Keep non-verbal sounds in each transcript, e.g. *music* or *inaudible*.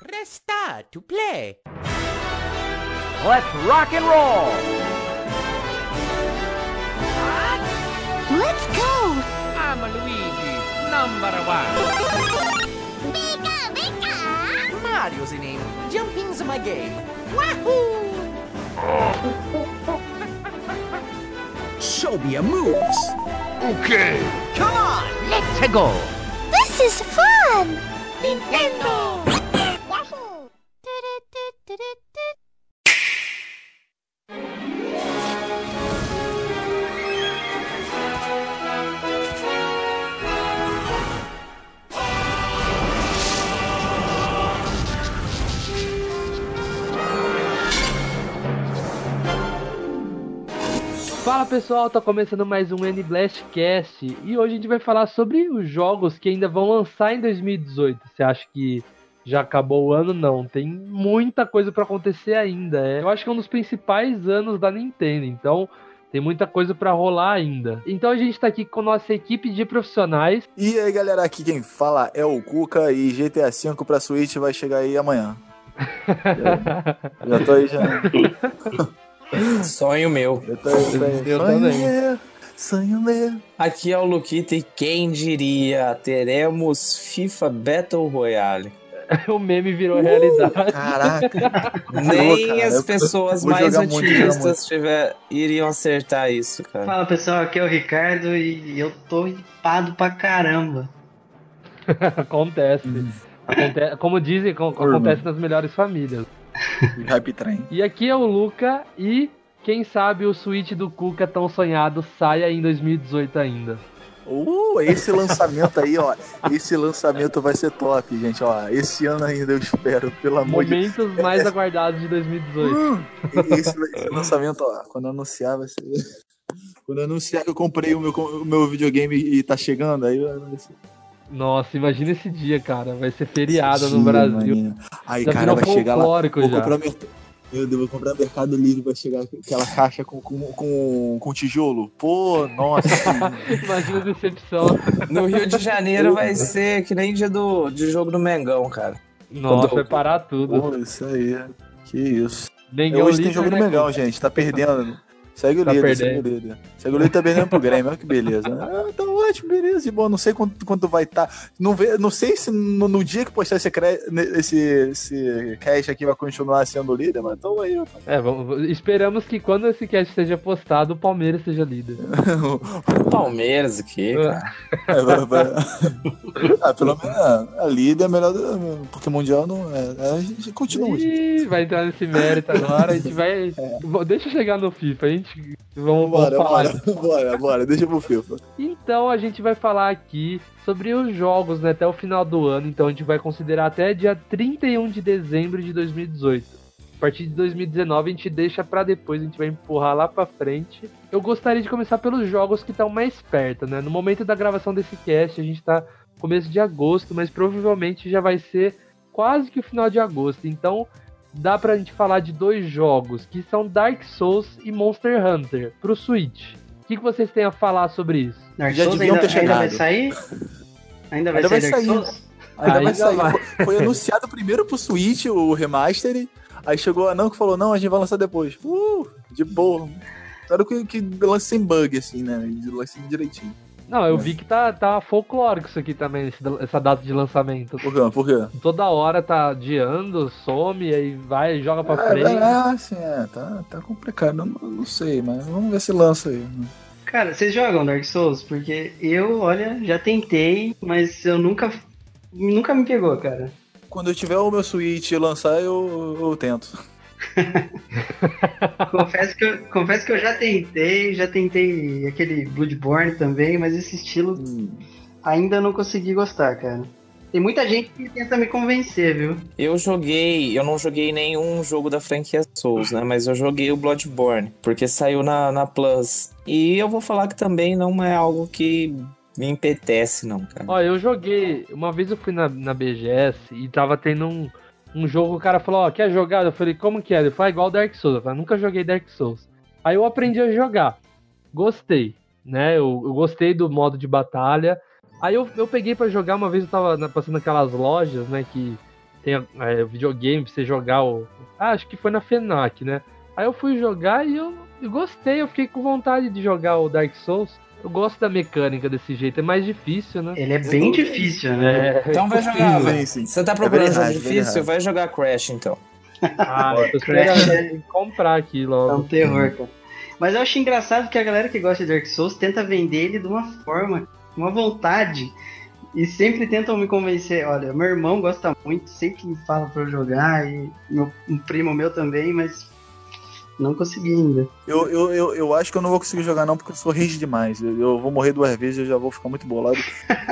Press star to play. Let's rock and roll! Let's go! I'm Luigi, number one. Pika, pika! Mario's the name. Jumping's my game. Wahoo! *laughs* Show me your moves. Okay. Come on, let's go. This is fun! Nintendo. Pessoal, tá começando mais um N Blast Cast e hoje a gente vai falar sobre os jogos que ainda vão lançar em 2018. Você acha que já acabou o ano? Não, tem muita coisa pra acontecer ainda. É, eu acho que é um dos principais anos da Nintendo, então tem muita coisa pra rolar ainda. Então a gente tá aqui com nossa equipe de profissionais. E aí, galera, aqui quem fala é o Cuca e GTA V pra Switch vai chegar aí amanhã. *laughs* Já tô aí, já. *laughs* Sonho meu. Tô. Eu Sonho também. meu, Sonho meu. Aqui é o Luquita e quem diria, teremos FIFA Battle Royale. *laughs* o meme virou realidade. Caraca. Nem cara, as pessoas mais otimistas tiver, iriam acertar isso, cara. Fala pessoal, aqui é o Ricardo e eu tô hipado pra caramba. *laughs* Acontece. Aconte- Como dizem, co- acontece nas melhores famílias. *laughs* Hype Train. E aqui é o Luca e quem sabe o Switch do Cuca tão sonhado saia em 2018 ainda. Uh, esse lançamento aí, ó. Esse lançamento vai ser top, gente, ó. Esse ano ainda eu espero, pelo amor de Deus. Momentos mais aguardados de 2018. Hum, esse, esse lançamento, ó, quando anunciar vai ser. Quando anunciar que eu comprei o meu, o meu videogame e tá chegando, aí vai ser. Nossa, imagina esse dia, cara. Vai ser feriado Esse no dia, Brasil. Aí, Já cara, vai chegar lá. Vou já. comprar mer- Meu Deus, vou comprar Mercado Livre, vai chegar aquela caixa com, com, com, com tijolo. Pô, nossa. *laughs* Imagina a decepção. No Rio de Janeiro vai ser que nem dia do, de jogo do Mengão, cara. Nossa, Quando- vai parar tudo. Pô, isso aí. Que isso. Mengão Hoje tem jogo do né, Mengão, gente. Tá perdendo. Segue o Tá líder, segue o perdendo. líder. Segue o líder, tá perdendo pro Grêmio. Olha que beleza. Ah, tá ótimo, beleza. E bom, não sei quanto, quanto vai estar. Não, vê- não sei se no, no dia que postar esse, cre- esse, esse cast aqui vai continuar sendo líder, mas então aí. É, vamos- esperamos que quando esse cast seja postado, o Palmeiras seja líder. *laughs* Palmeiras aqui, cara. É, vai- vai- *laughs* ah, pelo menos ah, a líder é melhor do, porque Mundial não é. A gente continua. gente. Ih, vai entrar nesse mérito agora, a gente vai. Bom, *laughs* Deixa eu chegar no FIFA, a gente. Vamos, vamos Bora, falar. bora, bora, bora, deixa pro FIFA. Então a gente vai falar aqui sobre os jogos né, até o final do ano. Então a gente vai considerar até dia 31 de dezembro de 2018. A partir de 2019 a gente deixa pra depois, a gente vai empurrar lá pra frente. Eu gostaria de começar pelos jogos que estão mais perto, né? No momento da gravação desse cast, a gente tá começo de agosto, mas provavelmente já vai ser quase que o final de agosto. Então dá pra gente falar de dois jogos que são Dark Souls e Monster Hunter pro Switch. O que, que vocês têm a falar sobre isso? Dark Já Souls deviam ainda, ter ainda vai chegado. sair? Ainda vai Ainda vai sair Dark sair. Souls? Ainda Aí vai sair. vai. Foi, *laughs* foi anunciado primeiro pro Switch, o remaster. Aí chegou a não que falou, não, a gente vai lançar depois. Uh, de boa. Espero que, que lance sem bug, assim, né? Lance direitinho. Não, eu vi que tá, tá folclórico isso aqui também, esse- essa data de lançamento. Por quê? Por quê? Toda hora tá adiando, some, aí vai, joga pra É, frente. é, assim, é, tá, tá complicado. Não, não sei, mas vamos ver se lança aí. Cara, vocês jogam Dark Souls? Porque eu, olha, já tentei, mas eu nunca. Nunca me pegou, cara. Quando eu tiver o meu Switch lançar, eu, eu tento. *laughs* confesso, que eu, confesso que eu já tentei, já tentei aquele Bloodborne também, mas esse estilo ainda não consegui gostar, cara. Tem muita gente que tenta me convencer, viu? Eu joguei, eu não joguei nenhum jogo da franquia Souls, né? Mas eu joguei o Bloodborne, porque saiu na, na Plus. E eu vou falar que também não é algo que me empetece, não, cara. Ó, eu joguei. Uma vez eu fui na, na BGS e tava tendo um, um jogo, o cara falou, ó, quer jogar? Eu falei, como que é? Ele falou, "Ah, igual Dark Souls. Eu falei, nunca joguei Dark Souls. Aí eu aprendi a jogar. Gostei, né? Eu, eu gostei do modo de batalha. Aí eu, eu peguei pra jogar, uma vez eu tava passando aquelas lojas, né, que tem é, videogame pra você jogar o. Ah, acho que foi na FENAC, né? Aí eu fui jogar e eu, eu gostei, eu fiquei com vontade de jogar o Dark Souls. Eu gosto da mecânica desse jeito, é mais difícil, né? Ele é bem difícil, né? É, Então vai jogar, Sim, sim. Você tá procurando É jogo verdade, é difícil? Vai jogar Crash então. ah, *laughs* eu tô Crash esperando comprar aqui É um logo. terror, cara. Mas eu acho engraçado que a galera que gosta de Dark Souls tenta vender ele de uma forma, uma vontade. E sempre tentam me convencer. Olha, meu irmão gosta muito, sempre me fala pra eu jogar, e meu, um primo meu também, mas não consegui ainda. Eu, eu, eu, eu acho que eu não vou conseguir jogar não, porque eu sou rage demais. Eu, eu vou morrer duas vezes e eu já vou ficar muito bolado.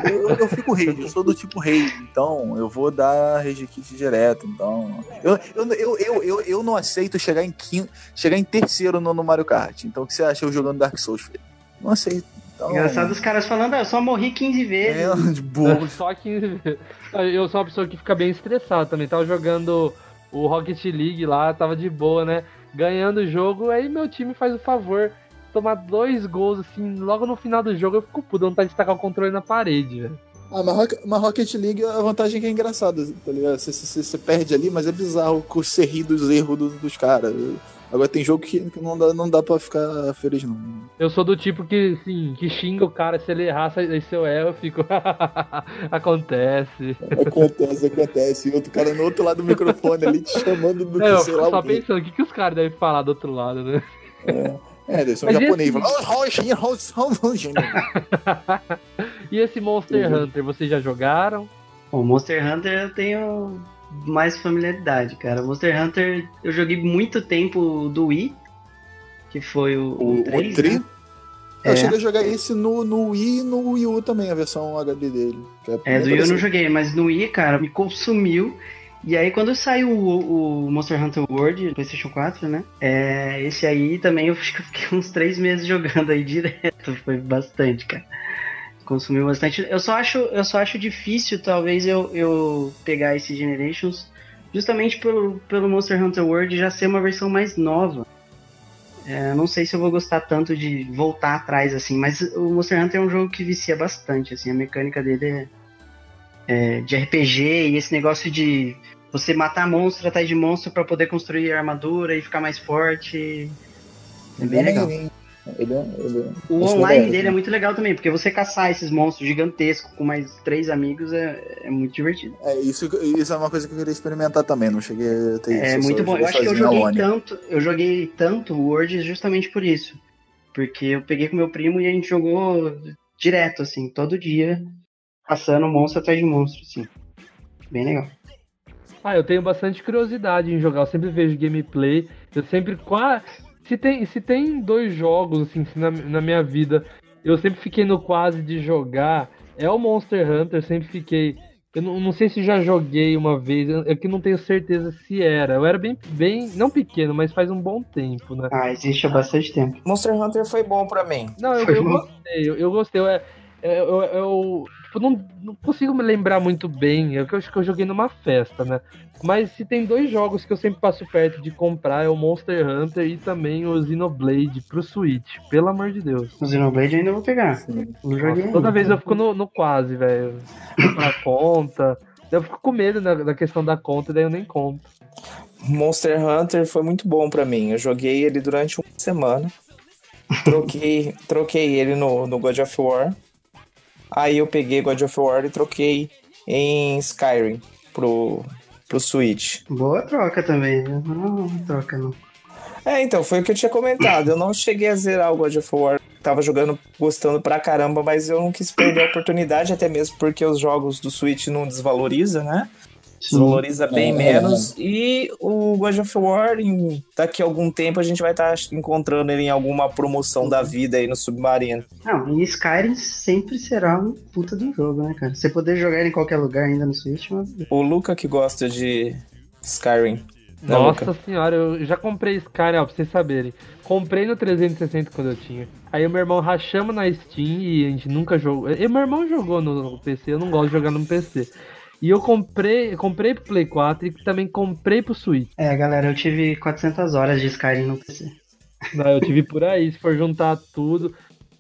Eu, eu, fico rage, eu sou do tipo rage, então eu vou dar rage kit direto. Então. Eu, eu, eu, eu, eu, eu não aceito chegar em quinto, chegar em terceiro no, no Mario Kart. Então o que você acha eu jogando Dark Souls, filho? Não aceito. Então, Engraçado os caras falando, ah, eu só morri 15 vezes. É, de burro. *laughs* Só que *laughs* eu sou uma pessoa que fica bem estressada também. Tava jogando o Rocket League lá, tava de boa, né? Ganhando o jogo, aí meu time faz o favor tomar dois gols assim, logo no final do jogo eu fico puto, dá vontade de tacar o controle na parede, velho. Ah, mas, mas Rocket League, a vantagem é que é engraçada, tá ligado? Você, você, perde ali, mas é bizarro você rir dos erros do- dos caras. Agora tem jogo que, que não, dá, não dá pra ficar feliz, não. Eu sou do tipo que, assim, que xinga o cara se ele errar, se se eu erro, eu fico. *laughs* Acontece. Acontece, acontece. E outro cara no outro lado do microfone ali te chamando do *laughs* É, eu que sei fico lá só pensando, o que, que os caras devem falar do outro lado, né? É, deve ser um Mas japonês. esse- "Oh, Roxinha, Roxinha, Roxinha." e esse Monster Uhum. Hunter, vocês já jogaram? O Monster Hunter eu tenho mais familiaridade, cara. Monster Hunter eu joguei muito tempo do Wii, que foi o, O, o 3, o Tri. né? Eu É. cheguei a jogar esse no, no Wii e no Wii U também, a versão HD dele. É, bem do Wii eu não joguei, mas no Wii, cara, me consumiu. E aí quando saiu o, o Monster Hunter World, PlayStation 4, né? É, esse aí também eu acho que eu fiquei *laughs* uns três meses jogando aí direto. Foi bastante, cara. Consumiu bastante. Eu só acho, eu só acho difícil, talvez, eu, eu pegar esse Generations, justamente pelo, pelo Monster Hunter World já ser uma versão mais nova. É, não sei se eu vou gostar tanto de voltar atrás, assim, mas o Monster Hunter é um jogo que vicia bastante, assim, a mecânica dele é, é, de RPG e esse negócio de você matar monstro atrás de monstro pra poder construir armadura e ficar mais forte. É bem legal. Ele é, ele é- O online dele é muito legal também, porque você caçar esses monstros gigantescos com mais três amigos é, é muito divertido. É, isso, isso é uma coisa que eu queria experimentar também, não cheguei a ter É isso. muito bom. Eu acho que eu joguei tanto, eu joguei tanto o Word justamente por isso. Porque eu peguei com meu primo e a gente jogou direto, assim, todo dia, caçando monstro atrás de monstro, assim. Bem legal. Ah, eu tenho bastante curiosidade em jogar. Eu sempre vejo gameplay. Eu sempre quase. Se tem, se tem dois jogos, assim, na, na minha vida, eu sempre fiquei no quase de jogar. É o Monster Hunter, eu sempre fiquei. Eu não, não sei se já joguei uma vez, é que não tenho certeza se era. Eu era bem, bem, não pequeno, mas faz um bom tempo, né? Ah, existe há bastante tempo. Monster Hunter foi bom pra mim. Não, eu, eu bom. gostei, eu, eu gostei. Eu, eu, eu, eu, tipo, não, não consigo me lembrar muito bem. Eu acho que eu joguei numa festa, né? Mas se tem dois jogos que eu sempre passo perto de comprar, é o Monster Hunter e também o Xenoblade pro Switch. Pelo amor de Deus. O Xenoblade eu ainda vou pegar. Nossa, toda vez eu fico no, no quase, velho. Pra conta. Eu fico com medo da, da questão da conta, daí eu nem compro. Monster Hunter foi muito bom pra mim. Eu joguei ele durante uma semana. Troquei, *laughs* troquei ele no, no God of War. Aí eu peguei God of War e troquei em Skyrim pro, pro Switch. Boa troca também, né? Não, não troca não. É, então, foi o que eu tinha comentado. Eu não cheguei a zerar o God of War. Tava jogando, gostando pra caramba, mas eu não quis perder a oportunidade, até mesmo porque os jogos do Switch não desvaloriza, né? Desvaloriza bem É. menos. E o God of War, em- daqui a algum tempo, a gente vai estar encontrando ele em alguma promoção da vida aí no Submarino. Não, e Skyrim sempre será um puta de um jogo, né, cara? Você poder jogar ele em qualquer lugar ainda no Switch, mas... O Luca que gosta de Skyrim. né, Nossa Luca? senhora, eu já comprei Skyrim, ó, pra vocês saberem. Comprei no 360 quando eu tinha. Aí o meu irmão rachamos na Steam e a gente nunca jogou. E meu irmão jogou no PC, eu não gosto de jogar no PC. E eu comprei, comprei pro Play 4 e também comprei pro Switch. É, galera, eu tive 400 horas de Skyrim no PC. Não, eu tive por aí, se for juntar tudo.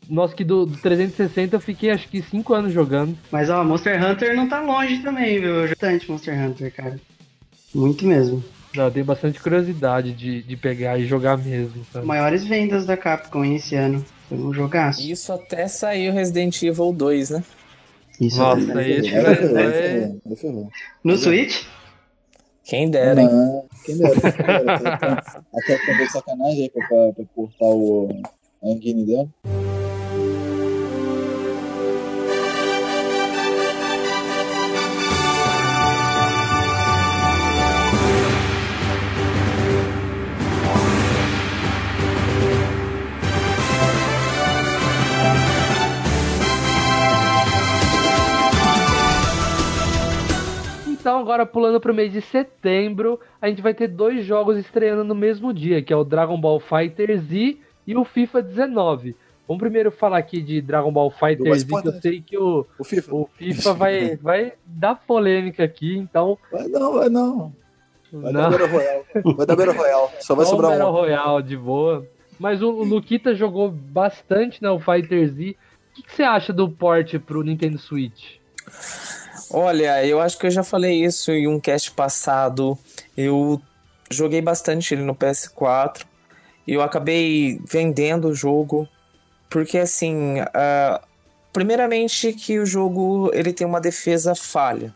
Nossa, que do, do 360 eu fiquei acho que 5 anos jogando. Mas, ó, Monster Hunter não tá longe também, viu? Eu joguei bastante Monster Hunter, cara. Muito mesmo. Não, eu tenho bastante curiosidade de, de pegar e jogar mesmo, sabe? Maiores vendas da Capcom esse ano. Foi um jogaço. Isso até saiu Resident Evil 2, né? Isso Nossa, é- aí vai- ferrou, aí ferrou. No Switch? Quem dera, hein? Não, quem dera, quem dera. Até, até ver sacanagem aí pra, pra, pra cortar o, a engine dela. Agora pulando pro mês de setembro, a gente vai ter dois jogos estreando no mesmo dia, que é o Dragon Ball Fighter Z e o FIFA 19. Vamos primeiro falar aqui de Dragon Ball Fighter Z, que eu sei que o, O FIFA. o FIFA vai, vai dar polêmica aqui, então. Vai não, vai não. Vai não. dar Battle Royale. Vai dar Battle Royale. Só vai Só sobrar Battle um. Royale de boa. Mas o, o Luquita jogou bastante né, o Fighter Z. O que, que você acha do port pro Nintendo Switch? Olha, eu acho que eu já falei isso em um cast passado. Eu joguei bastante ele no PS4 e eu acabei vendendo o jogo porque assim, ah, primeiramente que o jogo ele tem uma defesa falha.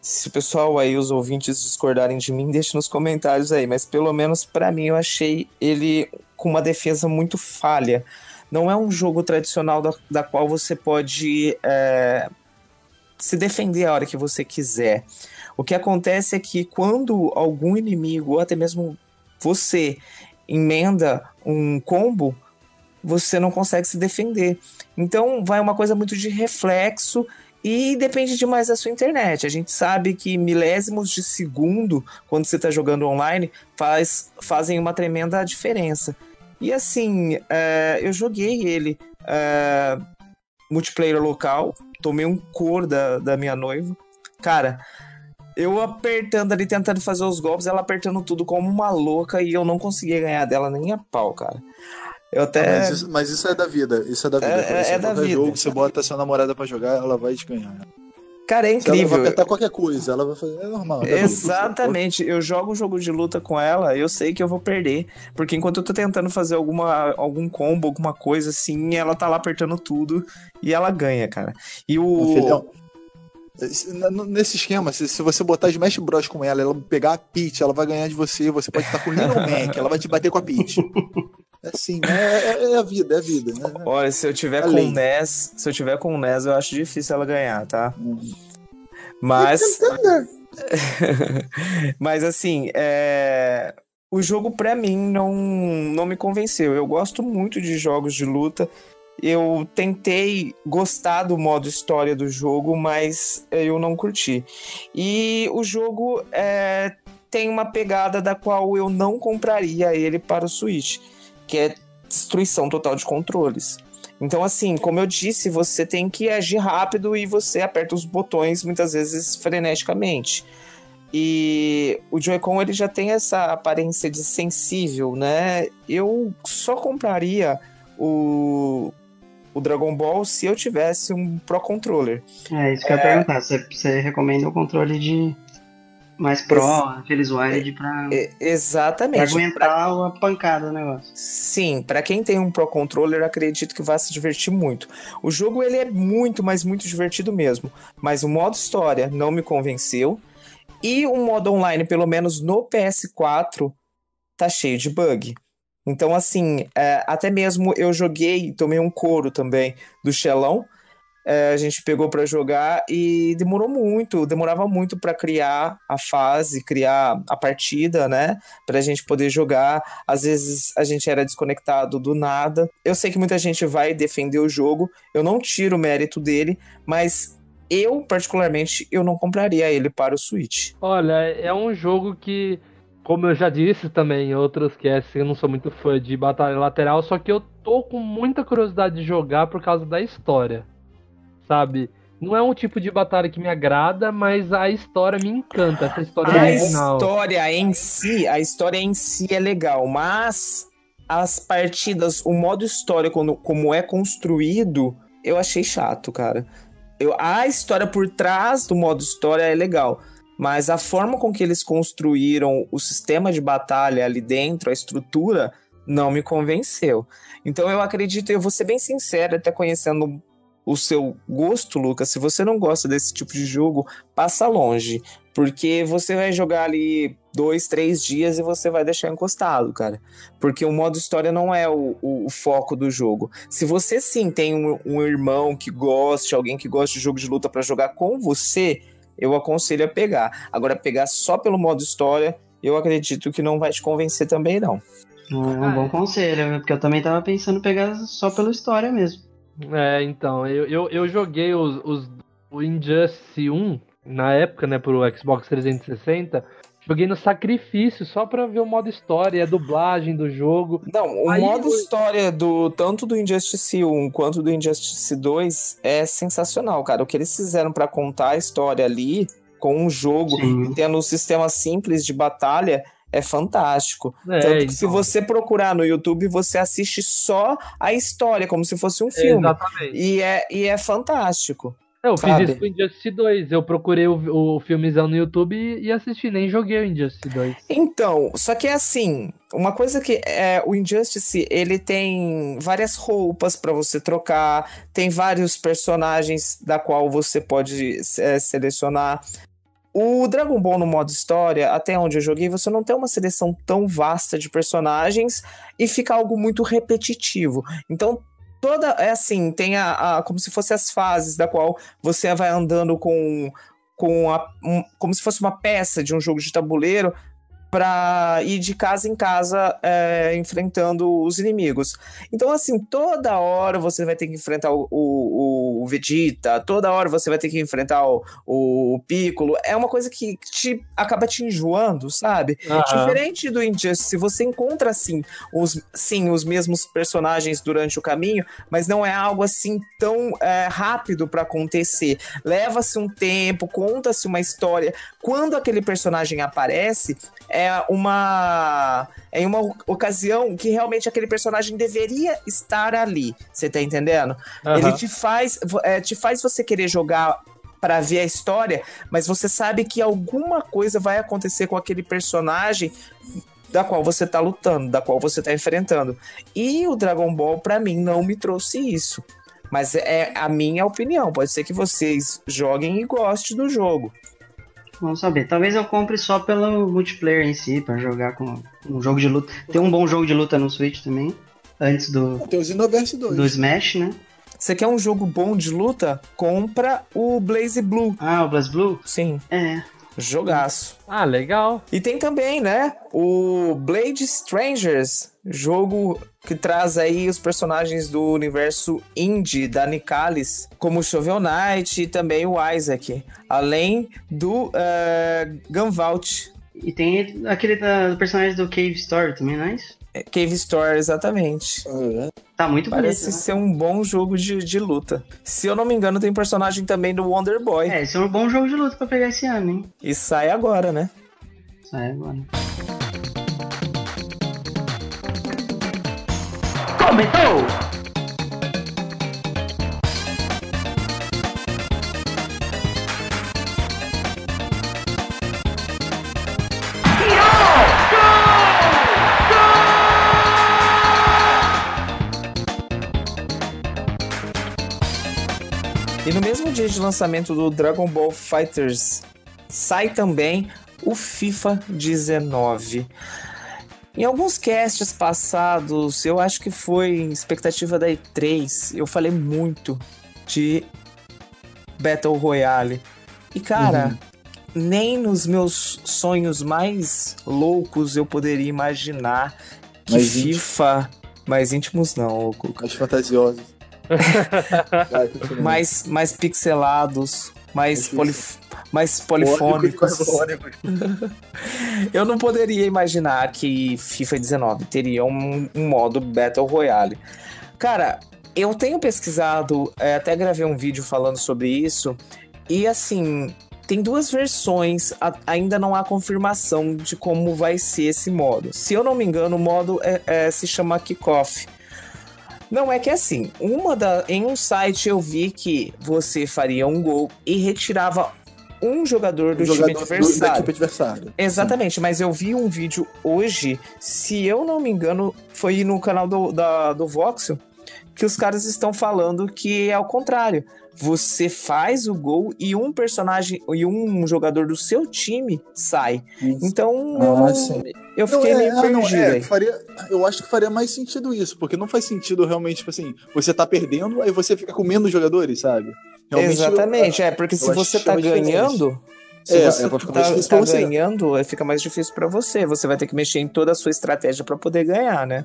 Se o pessoal aí, os ouvintes discordarem de mim, *laughs* deixe nos comentários aí, mas pelo menos pra mim eu achei ele com uma defesa muito falha. Não é um jogo tradicional da, da qual você pode é, se defender a hora que você quiser. O que acontece é que quando algum inimigo, ou até mesmo você, emenda um combo, você não consegue se defender. Então vai uma coisa muito de reflexo e depende demais da sua internet. A gente sabe que milésimos de segundo, quando você está jogando online, faz, fazem uma tremenda diferença. E assim, é, eu joguei ele é, multiplayer local, tomei um cor da, da minha noiva. Cara, eu apertando ali, tentando fazer os golpes, ela apertando tudo como uma louca e eu não conseguia ganhar dela nem a pau, cara. Eu até. Mas, isso, mas isso é da vida. Isso é da vida. É- é- você é da vida. jogo, você bota sua namorada pra jogar, ela vai te ganhar. Cara, é Se ela vai incrível. apertar qualquer coisa, ela vai fazer. É normal. é vida. Exatamente, eu jogo um jogo de luta com ela, eu sei que eu vou perder, porque enquanto eu tô tentando fazer alguma, algum combo, alguma coisa assim, ela tá lá apertando tudo e ela ganha, cara. E o. filhão, Nesse esquema, se, se você botar Smash Bros com ela, ela pegar a Peach, ela vai ganhar de você. Você pode estar com o Little Mac, ela vai te bater com a Peach. *laughs* É assim, é, é- é a vida, é a vida. Né? Olha, se eu tiver com Além. o NES, se eu tiver com o eu acho difícil ela ganhar, tá? Uhum. Mas. *laughs* Mas assim, é... o jogo pra mim não, não me convenceu. Eu gosto muito de jogos de luta. Eu tentei gostar do modo história do jogo, mas eu não curti. E o jogo é, tem uma pegada da qual eu não compraria ele para o Switch, que é destruição total de controles. Então, assim, como eu disse, você tem que agir rápido e você aperta os botões muitas vezes freneticamente. E o Joy-Con ele já tem essa aparência de sensível, né? Eu só compraria o, o Dragon Ball se eu tivesse um Pro Controller. É, isso que eu ia perguntar. Você, você recomenda o controle de mais Pro, aqueles wired, pra, E- pra exatamente. aguentar a pancada do negócio. Sim, pra quem tem um Pro Controller, acredito que vai se divertir muito. O jogo ele é muito, mas muito divertido mesmo. Mas o modo história não me convenceu. E o modo online, pelo menos no PS4, tá cheio de bug. Então, assim, é, até mesmo eu joguei, tomei um couro também do Xelão. É, a gente pegou pra jogar e demorou muito, demorava muito pra criar a fase, criar a partida, né? Pra gente poder jogar. Às vezes a gente era desconectado do nada. Eu sei que muita gente vai defender o jogo, eu não tiro o mérito dele, mas eu, particularmente, eu não compraria ele para o Switch. Olha, é um jogo que, como eu já disse também em outros casts, eu não sou muito fã de batalha lateral, só que eu tô com muita curiosidade de jogar por causa da história. Sabe? Não é um tipo de batalha que me agrada, mas a história me encanta, essa história A original. história em si, a história em si é legal, mas as partidas, o modo história quando, como é construído, eu achei chato, cara. Eu, a história por trás do modo história é legal, mas a forma com que eles construíram o sistema de batalha ali dentro, a estrutura, não me convenceu. Então eu acredito, eu vou ser bem sincero, até conhecendo o seu gosto, Lucas, se você não gosta desse tipo de jogo, passa longe. Porque você vai jogar ali dois, três dias e você vai deixar encostado, cara. Porque o modo história não é o, o, o foco do jogo. Se você sim tem um, um, irmão que goste, alguém que goste de jogo de luta para jogar com você, eu aconselho a pegar. Agora, pegar só pelo modo história, eu acredito que não vai te convencer também, não. É um bom conselho, porque eu também tava pensando em pegar só pela história mesmo. É, então, eu, eu, eu joguei os, os, o Injustice 1 na época, né, pro Xbox 360. Joguei no sacrifício só pra ver o modo história, a dublagem do jogo. Não, o Aí modo eu- história do tanto do Injustice 1 quanto do Injustice 2 é sensacional, cara. O que eles fizeram pra contar a história ali com um jogo Sim. e tendo um sistema simples de batalha é fantástico. É, Tanto que se então, você procurar no YouTube, você assiste só a história, como se fosse um filme. Exatamente. E é, e é fantástico. Eu fiz sabe? isso com o Injustice 2. Eu procurei o, o filmezão no YouTube e, e assisti, nem joguei o Injustice 2. Então, só que é assim, uma coisa que é o Injustice, ele tem várias roupas pra você trocar, tem vários personagens da qual você pode é, selecionar. O Dragon Ball no modo história, até onde eu joguei, você não tem uma seleção tão vasta de personagens e fica algo muito repetitivo. Então, toda é assim, tem a, a- como se fosse as fases da qual você vai andando com com a, um- como se fosse uma peça de um jogo de tabuleiro para ir de casa em casa é, enfrentando os inimigos. Então, assim, toda hora você vai ter que enfrentar o, o, o Vegeta, toda hora você vai ter que enfrentar o, o Piccolo. É uma coisa que te acaba te enjoando, sabe? Diferente do Injustice, você encontra assim os, sim, os mesmos personagens durante o caminho, mas não é algo assim tão é, rápido para acontecer. Leva-se um tempo, conta-se uma história. Quando aquele personagem aparece, é uma é em uma ocasião que realmente aquele personagem deveria estar ali. Você tá entendendo? Aham. Ele te faz, é, te faz você querer jogar pra ver a história, mas você sabe que alguma coisa vai acontecer com aquele personagem da qual você tá lutando, da qual você tá enfrentando. E o Dragon Ball, pra mim, não me trouxe isso. Mas é a minha opinião. Pode ser que vocês joguem e gostem do jogo. Vamos saber. Talvez eu compre só pelo multiplayer em si, pra jogar com um jogo de luta. Tem um bom jogo de luta no Switch também. Antes do, Tem o Xenoverse 2. do Smash, né? Você quer um jogo bom de luta? Compra o Blaze Blue. Ah, o BlazBlue? Sim, É. jogaço. Ah, legal. E tem também, né, o Blade Strangers, jogo que traz aí os personagens do universo indie da Nicalis, como o Shovel Knight e também o Isaac, além do eh, Gunvolt, E tem aquele da, do personagem do Cave Story também, não é isso? Cave Store, exatamente. Ah, Tá muito Parece bonito. ser um bom jogo de, de luta. Se eu não me engano, tem personagem também do Wonder Boy. né? É, esse é um bom jogo de luta pra pegar esse ano, hein? E sai agora, né? Sai agora. Começou! E no mesmo dia de lançamento do Dragon Ball Fighters, sai também o FIFA 19. Em alguns casts passados, eu acho que foi expectativa da E3, eu falei muito de Battle Royale. E cara, nem nos meus sonhos mais loucos eu poderia imaginar que Mais. FIFA. Mais íntimos não, Cuca Mais fantasiosos. *laughs* Mais, mais pixelados, mais, polif mais polifônicos. *laughs* Eu não poderia imaginar que FIFA 19 teria um, um modo Battle Royale. Cara, eu tenho pesquisado, é, até gravei um vídeo falando sobre isso, e assim, tem duas versões, a- ainda não há confirmação de como vai ser esse modo. Se eu não me engano, o modo é- é, se chama Kickoff. Não é que assim, uma da, em um site eu vi que você faria um gol e retirava um jogador do O time jogador do- da adversário. equipe adversária. Exatamente, mas eu vi um vídeo hoje, se eu não me engano, foi no canal do, da, do Voxel, que os caras estão falando que é ao contrário. Você faz o gol e um personagem e um jogador do seu time sai. Então Ah, eu, não- eu Não, fiquei é, meio ah, não, perdido é, aí. faria, eu acho que faria mais sentido isso, porque não faz sentido realmente, tipo assim, você tá perdendo, aí você fica com menos jogadores, sabe? Realmente, Exatamente, é, porque se eu você tá chama diferente. Se É, você é ficar tá, difícil tá você. ganhando, fica mais difícil pra você. Você vai ter que mexer em toda a sua estratégia pra poder ganhar, né?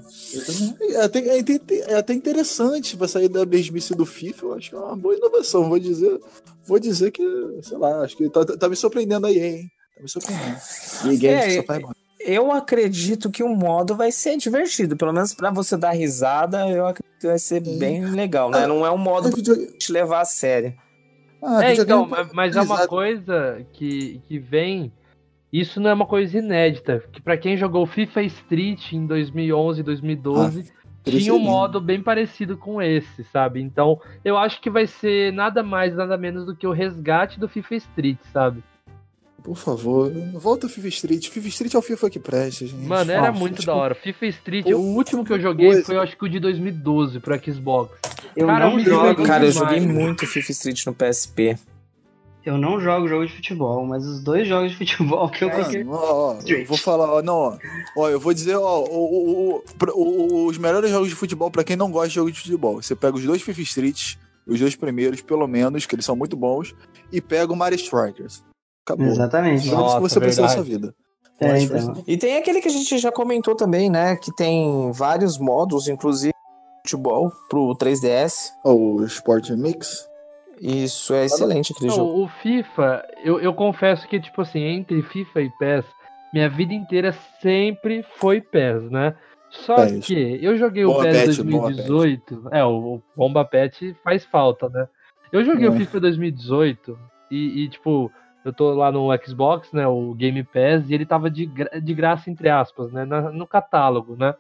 É até, é até- é até interessante pra sair da mesmice do FIFA, eu acho que é uma boa inovação. Vou dizer, vou dizer que, sei lá, acho que tá, tá- tá me surpreendendo aí, hein? Tá me surpreendendo. E Games É, só faz. Eu acredito que o modo vai ser divertido, pelo menos pra você dar risada, eu acredito que vai ser Sim. bem legal, né? Não é um modo Ah, pra te levar a sério. Ah, é, então, ma- mas é uma coisa que, que vem. Isso não é uma coisa inédita. Que pra quem jogou FIFA Street em 2011, 2012, Street tinha um modo bem parecido com esse, sabe? Então, eu acho que vai ser nada mais, nada menos do que o resgate do FIFA Street, sabe? Por favor, volta ao FIFA Street. FIFA Street é o FIFA que presta, gente. Mano, era Ah, muito tipo, da hora. FIFA Street, Pô, o último que eu joguei coisa. foi, eu acho que o de 2012 pro Xbox. Eu Cara, não jogo. Cara, eu joguei muito FIFA Street no PSP. Eu não jogo jogo de futebol, mas os dois jogos de futebol que eu consegui. Ó, ó, eu vou falar, ó, não, ó, ó, eu vou dizer, ó, o- o- o- o- os melhores jogos de futebol pra quem não gosta de jogo de futebol. Você pega os dois FIFA Street, os dois primeiros, pelo menos, que eles são muito bons, e pega o Mario Strikers. Acabou. Exatamente. Jogos Nossa, que você na sua vida. É, então. E tem aquele que a gente já comentou também, né? Que tem vários modos, inclusive futebol pro 3DS. O Sport Mix. Isso é excelente aquele Não, jogo. o FIFA, eu, eu confesso que, tipo assim, entre FIFA e PES, minha vida inteira sempre foi PES, né? Só PES. que eu joguei o Bomba PES Pet, Bomba 2018. É, o, o Bomba Pet faz falta, né? Eu joguei o É. FIFA 2018 e, e, tipo, eu tô lá no Xbox, né? O Game Pass, e ele tava de, gra- de graça, entre aspas, né? na- no catálogo, né?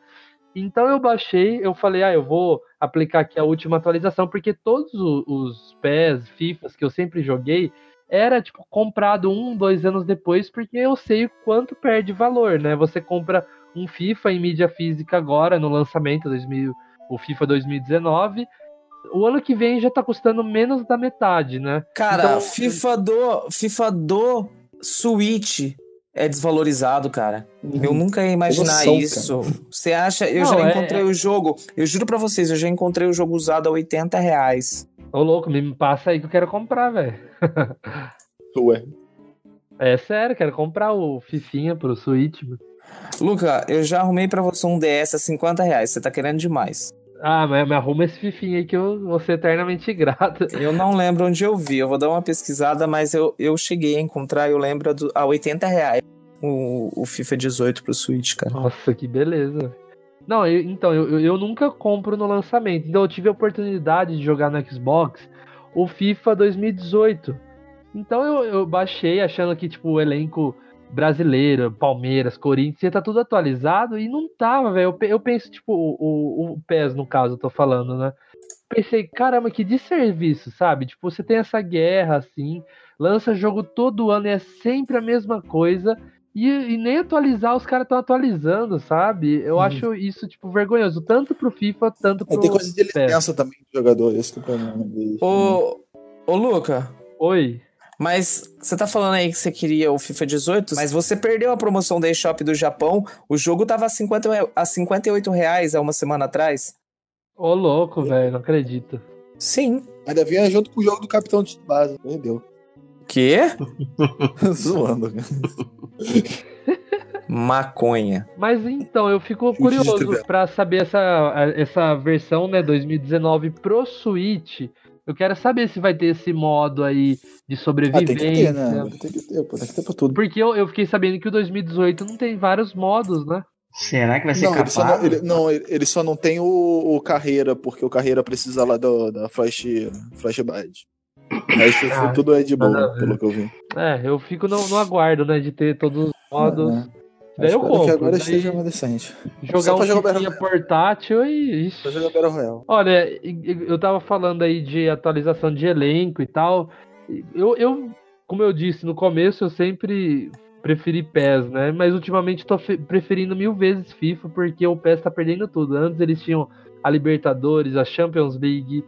Então eu baixei, eu falei, ah, eu vou aplicar aqui a última atualização, porque todos o- os PES, FIFAs que eu sempre joguei, era tipo comprado um, dois anos depois, porque eu sei o quanto perde valor, né? Você compra um FIFA em mídia física agora, no lançamento 2000, o FIFA 2019. O ano que vem já tá custando menos da metade, né? Cara, Então- FIFA do FIFA do Switch é desvalorizado, cara. Eu nunca ia imaginar isso. Você acha? Eu Não, já é- encontrei o jogo. Eu juro pra vocês, eu já encontrei o jogo usado a 80 reais. Ô louco, me passa aí que eu quero comprar, velho. *laughs* Ué. É sério, quero comprar o Fifinha pro Switch. mano. Luca, eu já arrumei pra você um DS a 50 reais. Você tá querendo demais. Ah, mas me arruma esse Fifinha aí que eu vou ser eternamente *laughs* grato. Eu não lembro onde eu vi. Eu vou dar uma pesquisada, mas eu, eu cheguei a encontrar, eu lembro, do- a 80 reais o, o FIFA 18 pro Switch, cara. Nossa, que beleza. Não, eu- então, eu, eu- eu nunca compro no lançamento. Então eu tive a oportunidade de jogar no Xbox o FIFA 2018. Então eu, eu baixei achando que, tipo, o elenco brasileiro, Palmeiras, Corinthians, ia tá tudo atualizado e não tava, velho. Eu, eu penso, tipo, o, o, o PES, no caso, eu tô falando, né? Pensei, caramba, que desserviço, sabe? Tipo, você tem essa guerra, assim, lança jogo todo ano e é sempre a mesma coisa. E, e nem atualizar, os caras estão atualizando, sabe? Eu Uhum. acho isso, tipo, vergonhoso. Tanto pro FIFA, tanto pro Aí tem coisa de PES. licença também do jogador, esse que é o problema ô Luca, Oi. Mas você tá falando aí que você queria o FIFA 18, mas você perdeu a promoção da eShop do Japão. O jogo tava a, 50, re- a 58 reais há uma semana atrás. Ô, louco, velho, não acredito. Sim. Ainda vinha junto com o jogo do Capitão de Base. Perdeu. Quê? *laughs* Zoando. *laughs* Maconha. Mas então, eu fico curioso pra saber essa, essa versão, né, 2019 pro Switch. Eu quero saber se vai ter esse modo aí de Ah, sobrevivência. tem que ter, né? Tem que ter, pô. Tem que ter pra tudo. Porque eu, eu fiquei sabendo que o 2018 não tem vários modos, né? Será que vai ser Não, ele só capaz? não, ele, não, ele- ele só não tem o, o carreira, porque o carreira precisa lá do, da Flash, Flash Badge. O resto Ah, tudo é de boa, ver. pelo que eu vi. É, eu fico no, no aguardo, né, de ter todos os modos. É. Daí eu compro. que agora daí esteja mais decente. jogar só um jogar portátil e... Pra jogar Battle Royale. Olha, eu tava falando aí de atualização de elenco e tal. Eu, eu como eu disse no começo, eu sempre preferi PES, né? Mas ultimamente tô fe- preferindo mil vezes FIFA porque o PES tá perdendo tudo. Antes eles tinham a Libertadores, a Champions League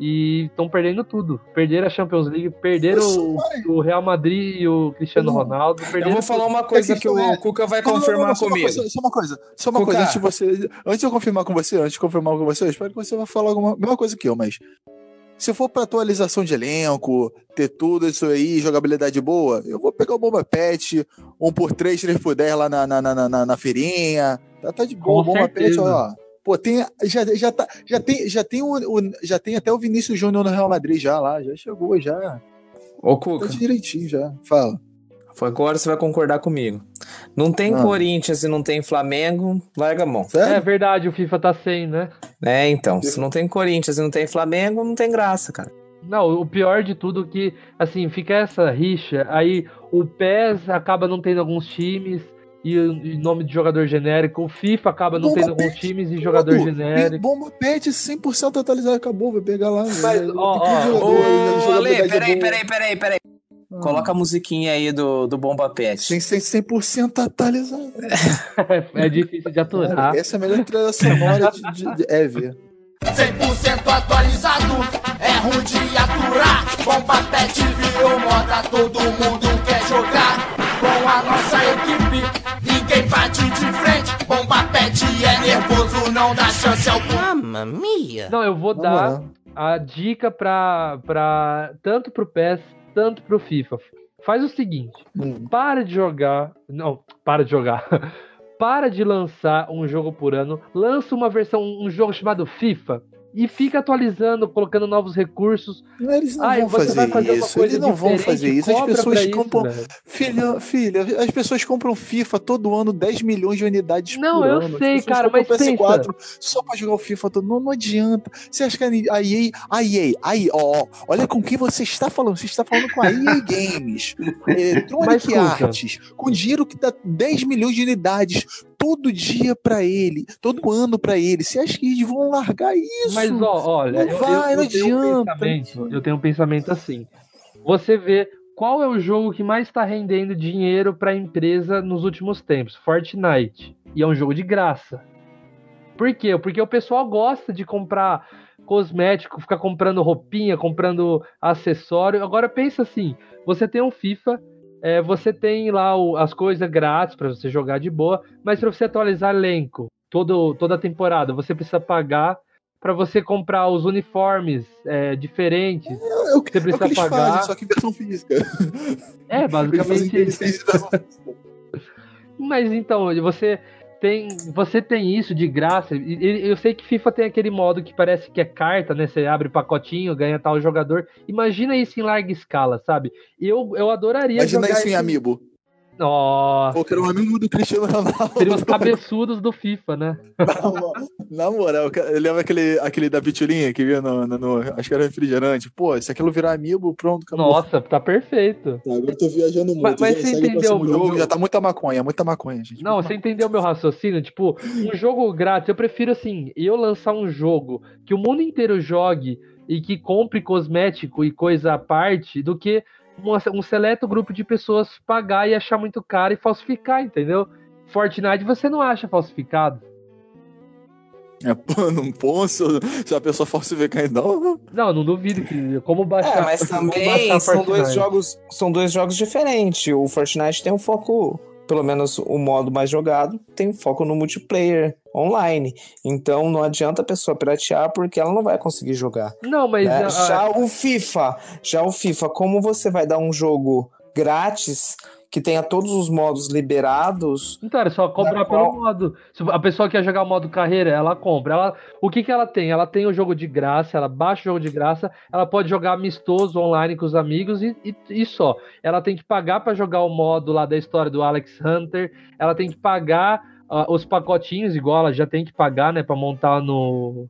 e estão perdendo tudo. Perderam a Champions League, perderam o, o Real Madrid e o Cristiano Ronaldo. Eu vou falar uma coisa que questão o é- Cuca vai Não, não, não, confirmar não, só uma comigo. coisa, Só uma coisa, só uma Cuca. coisa, antes de você. Antes de eu confirmar com você, antes de confirmar com você, eu espero que você vai falar alguma mesma coisa que eu, mas. Se for pra atualização de elenco, ter tudo isso aí, jogabilidade boa, eu vou pegar o Bomba Pet, 1x3, 3x10 lá na, na, na, na, na feirinha. Tá, tá de boa, Bomba Pet, ó. Pô, tem, já, já, tá, já, tem, já, tem o, o- já tem até o Vinícius Júnior no Real Madrid já lá, já chegou, já. Ô, Tá Cuca, direitinho já. Fala. agora você vai concordar comigo. Não tem Ah. Corinthians e não tem Flamengo, larga a mão. Sério? É verdade, o FIFA tá sem, né? É, então, se não tem Corinthians e não tem Flamengo, não tem graça, cara. Não, o pior de tudo é que, assim, fica essa rixa, aí o PES acaba não tendo alguns times e o e nome de jogador genérico, o FIFA acaba não Bomba tendo alguns times e jogador Tudo. genérico. Bomba Pet 100% atualizado, acabou, vai pegar lá. Mas, vai- ó, tem ó, jogador, Ô, jogabilidade Ale, peraí, peraí, peraí, peraí. Ah. Coloca a musiquinha aí do, do Bomba Pet. Sem, sem 100% atualizado. *laughs* é difícil de aturar. Essa é a melhor trilha sonora de, de, de ever. 100% atualizado, é ruim de aturar. Bomba pet virou moda, todo mundo quer jogar. Com a nossa equipe, ninguém bate de frente. Bomba pet é nervoso, não dá chance alguma. Mamma mia! Não, eu vou dar a dica pra, pra tanto pro PES, tanto pro FIFA. Faz o seguinte, Hum. para de jogar, não, para de jogar. *laughs* para de lançar um jogo por ano, lança uma versão, um jogo chamado FIFA e fica atualizando, colocando novos recursos. Não, eles não Ah, vão fazer fazer isso. Eles não vão fazer isso. As pessoas pra isso, compram. velho. filha, filha, as pessoas compram FIFA todo ano, 10 milhões de unidades Não, por eu ano. As sei, pessoas cara, mas PS4 só pra jogar o FIFA todo. Não, não adianta. Você acha que a EA, a EA, a EA, ó, ó, olha com quem você está falando. Você está falando com a EA *laughs* Games, Electronic. Arts, com dinheiro que dá 10 milhões de unidades todo dia pra ele, todo ano pra ele. Você acha que eles vão largar isso? Mas ó, olha, Não eu, vai, eu, não eu tenho um adianta. pensamento, eu tenho um pensamento assim. Você vê qual é o jogo que mais está rendendo dinheiro para a empresa nos últimos tempos? Fortnite. E é um jogo de graça. Por quê? Porque o pessoal gosta de comprar cosmético, ficar comprando roupinha, comprando acessório. Agora pensa assim, você tem um FIFA, é, você tem lá o- as coisas grátis para você jogar de boa, mas para você atualizar elenco todo, toda a temporada, você precisa pagar para você comprar os uniformes é, diferentes. É o que, Você é o que precisa eles pagar. fazem, só que versão física. É, *laughs* Eles fazem basicamente isso. Mas então, você tem, você tem isso de graça. Eu sei que FIFA tem aquele modo que parece que é carta, né? Você abre pacotinho, ganha tal jogador. Imagina isso em larga escala, sabe? Eu, eu adoraria Imagina isso em Amiibo. Nossa, Pô, que era um amigo do Cristiano Ronaldo. seria os cabeçudos do FIFA, né? Na *laughs* mo- Na moral, lembra aquele, aquele da pitulinha que vinha no, no- no- Acho que era refrigerante. Pô, se aquilo virar amiibo, pronto, acabou. Nossa, tá perfeito. Tá, agora eu tô viajando muito. Mas- mas você o entendeu, próximo jogo. Já tá muita maconha, muita maconha, gente. Não, você entendeu meu raciocínio? Tipo, um jogo grátis, eu prefiro assim, eu lançar um jogo que o mundo inteiro jogue e que compre cosmético e coisa à parte, do que um seleto grupo de pessoas pagar e achar muito caro e falsificar, entendeu? Fortnite você não acha falsificado. É, pô, *laughs* não posso. Se a pessoa falsificar, então. Não, não duvido que. Como baixar. É, mas *laughs* também baixar são dois Fortnite? jogos, são dois jogos diferentes. O Fortnite tem um foco, pelo menos o modo mais jogado, tem foco no multiplayer online. Então não adianta a pessoa piratear porque ela não vai conseguir jogar. Não, mas. né? a- Já o FIFA, já o FIFA, como você vai dar um jogo grátis que tenha todos os modos liberados, Então, era só comprar Na pelo modo. Se a pessoa quer jogar o modo carreira, ela compra. Ela, o que, que ela tem? Ela tem o jogo de graça, ela baixa o jogo de graça, ela pode jogar amistoso online com os amigos e, e, e só. Ela tem que pagar para jogar o modo lá da história do Alex Hunter, ela tem que pagar ah, os pacotinhos, igual ela já tem que pagar, né, para montar no,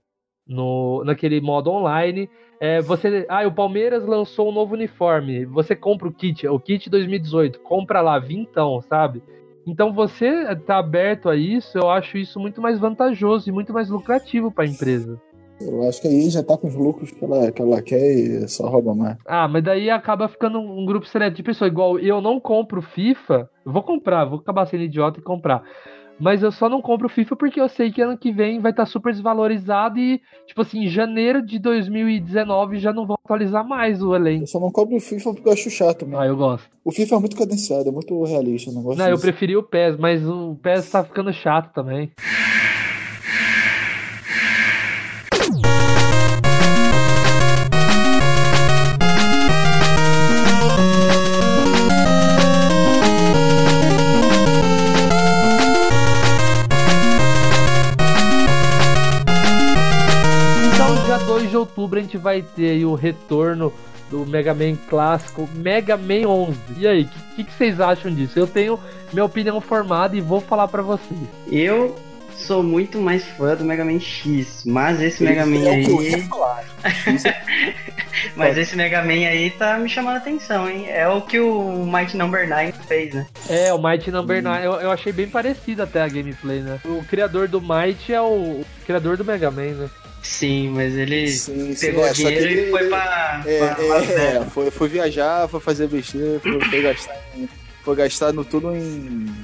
no naquele modo online. É, você, ah, o Palmeiras lançou um novo uniforme. Você compra o kit, o kit 2018, compra lá, vintão, sabe? Então você tá aberto a isso, eu acho isso muito mais vantajoso e muito mais lucrativo para a empresa. Eu acho que aí já tá com os lucros que ela, que ela quer e só rouba mais. Ah, mas daí acaba ficando um grupo seleto de pessoas. Igual eu não compro FIFA, vou comprar, vou acabar sendo idiota e comprar. Mas eu só não compro FIFA porque eu sei que ano que vem vai estar super desvalorizado e, tipo assim, em janeiro de 2019 já não vão atualizar mais o elenco. Eu só não compro o FIFA porque eu acho chato mesmo. Ah, eu gosto. O FIFA é muito cadenciado, é muito realista. eu Não, gosto Não, eu disso. preferi o PES, mas o PES tá ficando chato também. Outubro, a gente vai ter aí o retorno do Mega Man clássico Mega Man 11. E aí, o que, que vocês acham disso? Eu tenho minha opinião formada e vou falar pra vocês. Eu sou muito mais fã do Mega Man X, mas esse Mega Man É aí. falar. *laughs* Mas esse Mega Man aí tá me chamando a atenção, hein? É o que o Might Number 9 fez, né? É, o Might Number 9, eu, eu achei bem parecido até a gameplay, né? O criador do Might é o, o criador do Mega Man, né? Sim, mas ele Sim, sim, pegou é, só que dinheiro ele- e foi pra. É, pra é, é, foi, foi viajar, foi fazer besteira, foi, foi gastar, foi gastar no tudo em,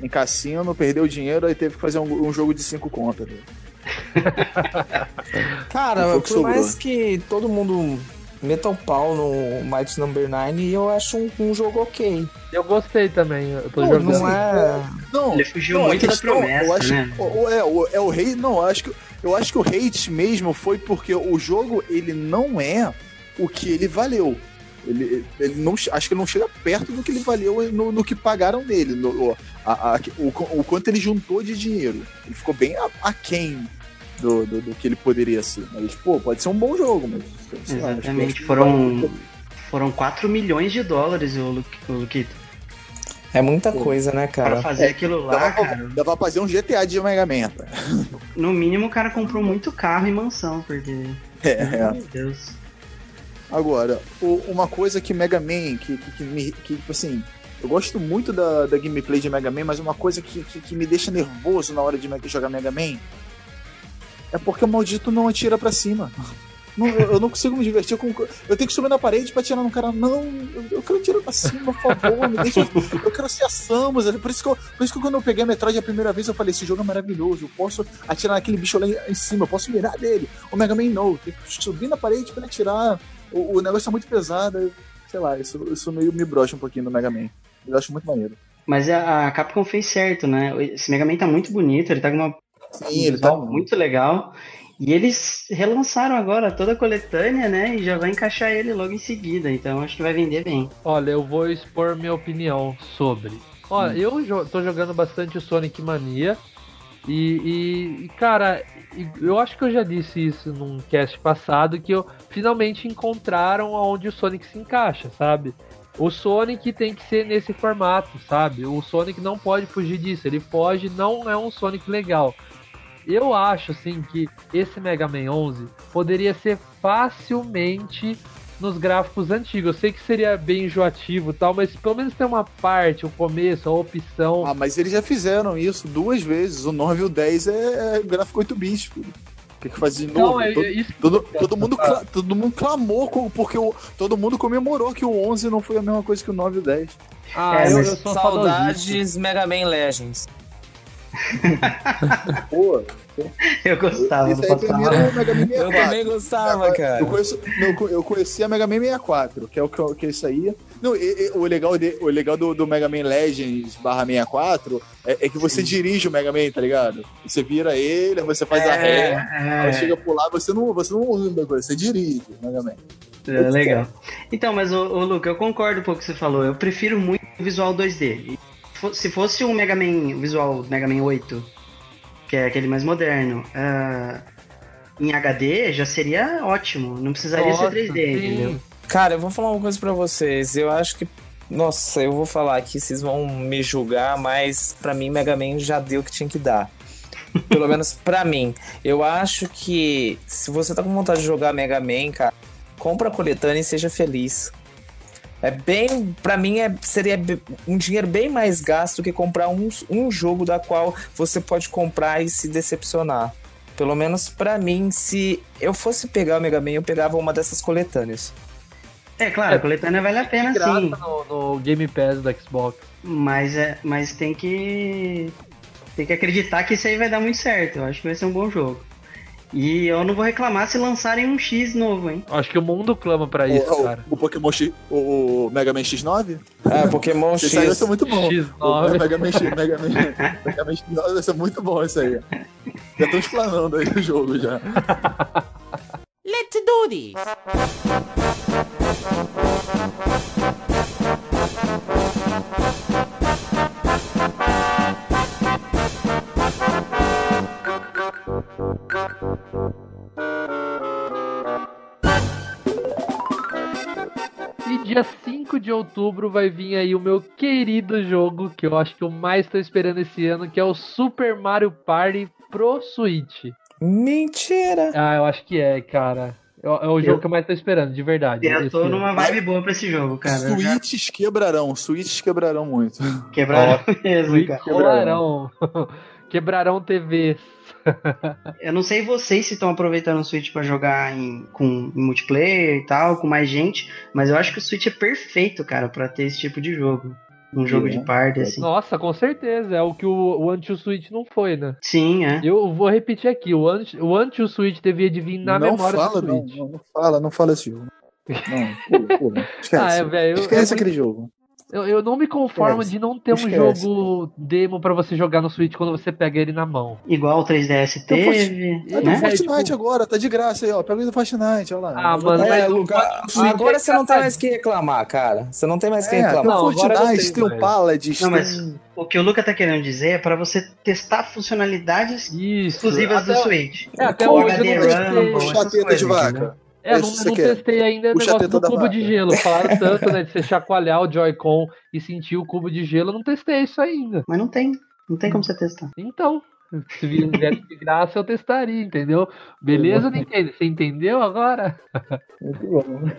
em cassino, perdeu dinheiro, aí teve que fazer um, um jogo de cinco contas. né? *laughs* Cara, por sobrou. mais que todo mundo meta o pau no Might Number 9, eu acho um, um jogo ok. Eu gostei também, eu tô Não, jogando. Não é. Não, Ele fugiu não, muito da promessa, eu acho, né? o- é, o, é o hate, não, acho que eu acho que o hate mesmo foi porque o jogo ele não é o que ele valeu. Ele, ele não, acho que ele não chega perto do que ele valeu no, no que pagaram nele, no, o, a- a- o, o quanto ele juntou de dinheiro. Ele ficou bem aquém do, do, do que ele poderia ser. Mas, pô, pode ser um bom jogo, mas. lá, Exatamente, que foram- Foram 4 milhões de dólares o, Lu- o Luquito. É muita coisa, né, Pra cara? fazer aquilo lá, Dava, pra- cara. dava pra fazer um GTA de Mega Man. No mínimo o cara comprou muito carro e mansão, porque. É, é. Meu Deus. Agora, o- uma coisa que Mega Man, que, que, que me. Que, tipo assim, eu gosto muito da, da gameplay de Mega Man, mas uma coisa que, que, que me deixa nervoso na hora de jogar Mega Man é porque o maldito não atira pra cima. Não, eu, eu não consigo me divertir com. Eu tenho que subir na parede pra atirar no cara. Não, eu, eu quero atirar pra cima, por favor, me deixa. Eu quero ser a Samus. Por isso, que eu, por isso que quando eu peguei a Metroid a primeira vez, eu falei: esse jogo é maravilhoso. Eu posso atirar naquele bicho lá em, cima, eu posso mirar dele. O Mega Man não. Tem que subir na parede pra ele atirar. O, o negócio é muito pesado. Sei lá, isso, isso meio me brocha um pouquinho no Mega Man. Eu acho muito maneiro. Mas a, a Capcom fez certo, né? Esse Mega Man tá muito bonito, ele tá com uma Sim, ele tá. muito legal. E eles relançaram agora toda a coletânea, né? E já vai encaixar ele logo em seguida. Então acho que vai vender bem. Olha, eu vou expor minha opinião sobre. Olha, eu jo- tô jogando bastante o Sonic Mania. E, e- e, cara, eu acho que eu já disse isso num cast passado, que eu finalmente encontraram aonde o Sonic se encaixa, sabe? O Sonic tem que ser nesse formato, sabe? O Sonic não pode fugir disso. Ele foge, não é um Sonic legal. Eu acho, assim, que esse Mega Man 11 poderia ser facilmente nos gráficos antigos. Eu sei que seria bem enjoativo e tal, mas pelo menos tem uma parte, o começo, a opção. Ah, mas eles já fizeram isso duas vezes. O 9 e o 10 é, é gráfico 8 bits, que, que faz de novo? Não, é, todo, é isso. todo, todo mundo, cla- todo mundo clamou, porque o, todo mundo comemorou que o 11 não foi a mesma coisa que o 9 e o 10. Ah, É, eu, eu. Saudades Mega Man Legends. Pô, Eu gostava isso do aí o Mega Man 64. Eu também gostava, cara. Eu, conheço, eu, eu conheci a Mega Man 64, que é o que, que é isso aí. Não, e- e- o legal, de, o legal do, do Mega Man Legends barra 64 é, é que você dirige o Mega Man, tá ligado? Você vira ele, aí você faz a ré, aí É, chega por lá, você não, você não o coisa, você dirige o Mega Man. é, é legal. Então, mas o, Luca, eu concordo com o que você falou. Eu prefiro muito o visual 2D. Se fosse um Mega Man, o visual Mega Man 8, que é aquele mais moderno, ah, em HD já seria ótimo. Não precisaria Nossa, ser 3D, sim. entendeu? Cara, eu vou falar uma coisa pra vocês. Eu acho que. Nossa, eu vou falar aqui, vocês vão me julgar, mas pra mim Mega Man já deu o que tinha que dar. Pelo *laughs* menos pra mim. Eu acho que se você tá com vontade de jogar Mega Man, cara, compra a coletânea e seja feliz. É bem. Pra mim é, seria um dinheiro bem mais gasto do que comprar um, um jogo da qual você pode comprar e se decepcionar. Pelo menos pra mim, se eu fosse pegar o Mega Man, eu pegava uma dessas coletâneas. É claro, É. a coletânea vale a pena sim. no, no Game Pass do Xbox. Mas, é, mas tem que. Tem que acreditar que isso aí vai dar muito certo. Eu acho que vai ser um bom jogo. E eu não vou reclamar se lançarem um X novo, hein? Acho que o mundo clama pra isso, o, o- cara. o Pokémon X, o, o Mega Man X9? Ah, Pokémon Esse aí vai X. ser muito bom. O X9. Mega Man, X, Mega Man, Mega Man X9 vai ser muito bom isso aí. Já estão explanando aí o jogo já. Let's do this. De outubro vai vir aí o meu querido jogo, que eu acho que eu mais tô esperando esse ano, que é o Super Mario Party pro Switch. Mentira! Ah, eu acho que é, cara. É, é o jogo Eu- que eu mais tô esperando, de verdade. Eu tô ano. numa vibe boa pra esse jogo, cara. Switches quebrarão, Switches quebrarão muito. quebraram mesmo, Switch cara. Quebrarão. *laughs* Quebrarão TVs. Eu não sei vocês se estão aproveitando o Switch pra jogar em, com em multiplayer e tal, com mais gente, mas eu acho que o Switch é perfeito, cara, pra ter esse tipo de jogo. Um jogo É. de party, assim. Nossa, com certeza. É o que o, o Anti-Switch não foi, né? Sim, é. Eu vou repetir aqui. O Anti- o Anti-Switch devia de vir na não memória fala, do não, Switch. não, não fala, não fala esse jogo. Não, pula, pula. Esquece. *laughs* Ah, é, velho. eu- Esquece é aquele jogo. Eu, eu não me conformo Esquece. de não ter um Esquece. jogo demo pra você jogar no Switch quando você pega ele na mão. Igual o 3DS Então, teve, É, do né? Fortnite tipo- agora, tá de graça aí, ó. Pega o do Fortnite, olha lá. Ah, mano, É, Luca, agora você não tem mais que reclamar, cara. Você não tem mais que É, tem reclamar. Não, o agora Fortnite, não tem tem o. Paladins, Não, mas tem... o que o Luca tá querendo dizer é pra você testar funcionalidades Isso. exclusivas do até, Switch. É, até O hoje eu HD não Rumble, de vaca. É, não, não testei ainda o negócio do cubo de gelo. Falaram *laughs* tanto, né? De você chacoalhar o Joy-Con e sentir o cubo de gelo. Eu não testei isso ainda. Mas não tem. Não tem como você testar. Então, se viesse de graça, eu testaria, entendeu? Beleza, Nintendo? Você entendeu agora? Muito bom.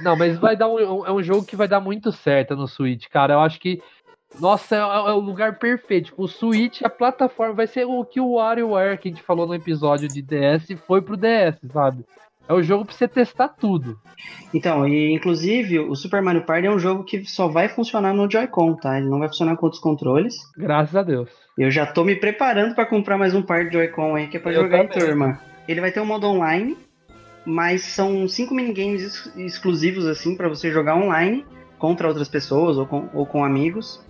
Não, mas vai dar um, é um jogo que vai dar muito certo no Switch, cara. Eu acho que. Nossa, é, é o lugar perfeito. Tipo, o Switch, a plataforma, vai ser o que o WarioWare que a gente falou no episódio de DS foi pro DS, sabe? É o jogo pra você testar tudo. Então, e inclusive o Super Mario Party é um jogo que só vai funcionar no Joy-Con, tá? Ele não vai funcionar com outros controles. Graças a Deus. Eu já tô me preparando pra comprar mais um par de Joy-Con aí que é pra Eu jogar em também. turma. Ele vai ter um modo online, mas são cinco minigames ex- exclusivos assim pra você jogar online contra outras pessoas ou com, ou com amigos.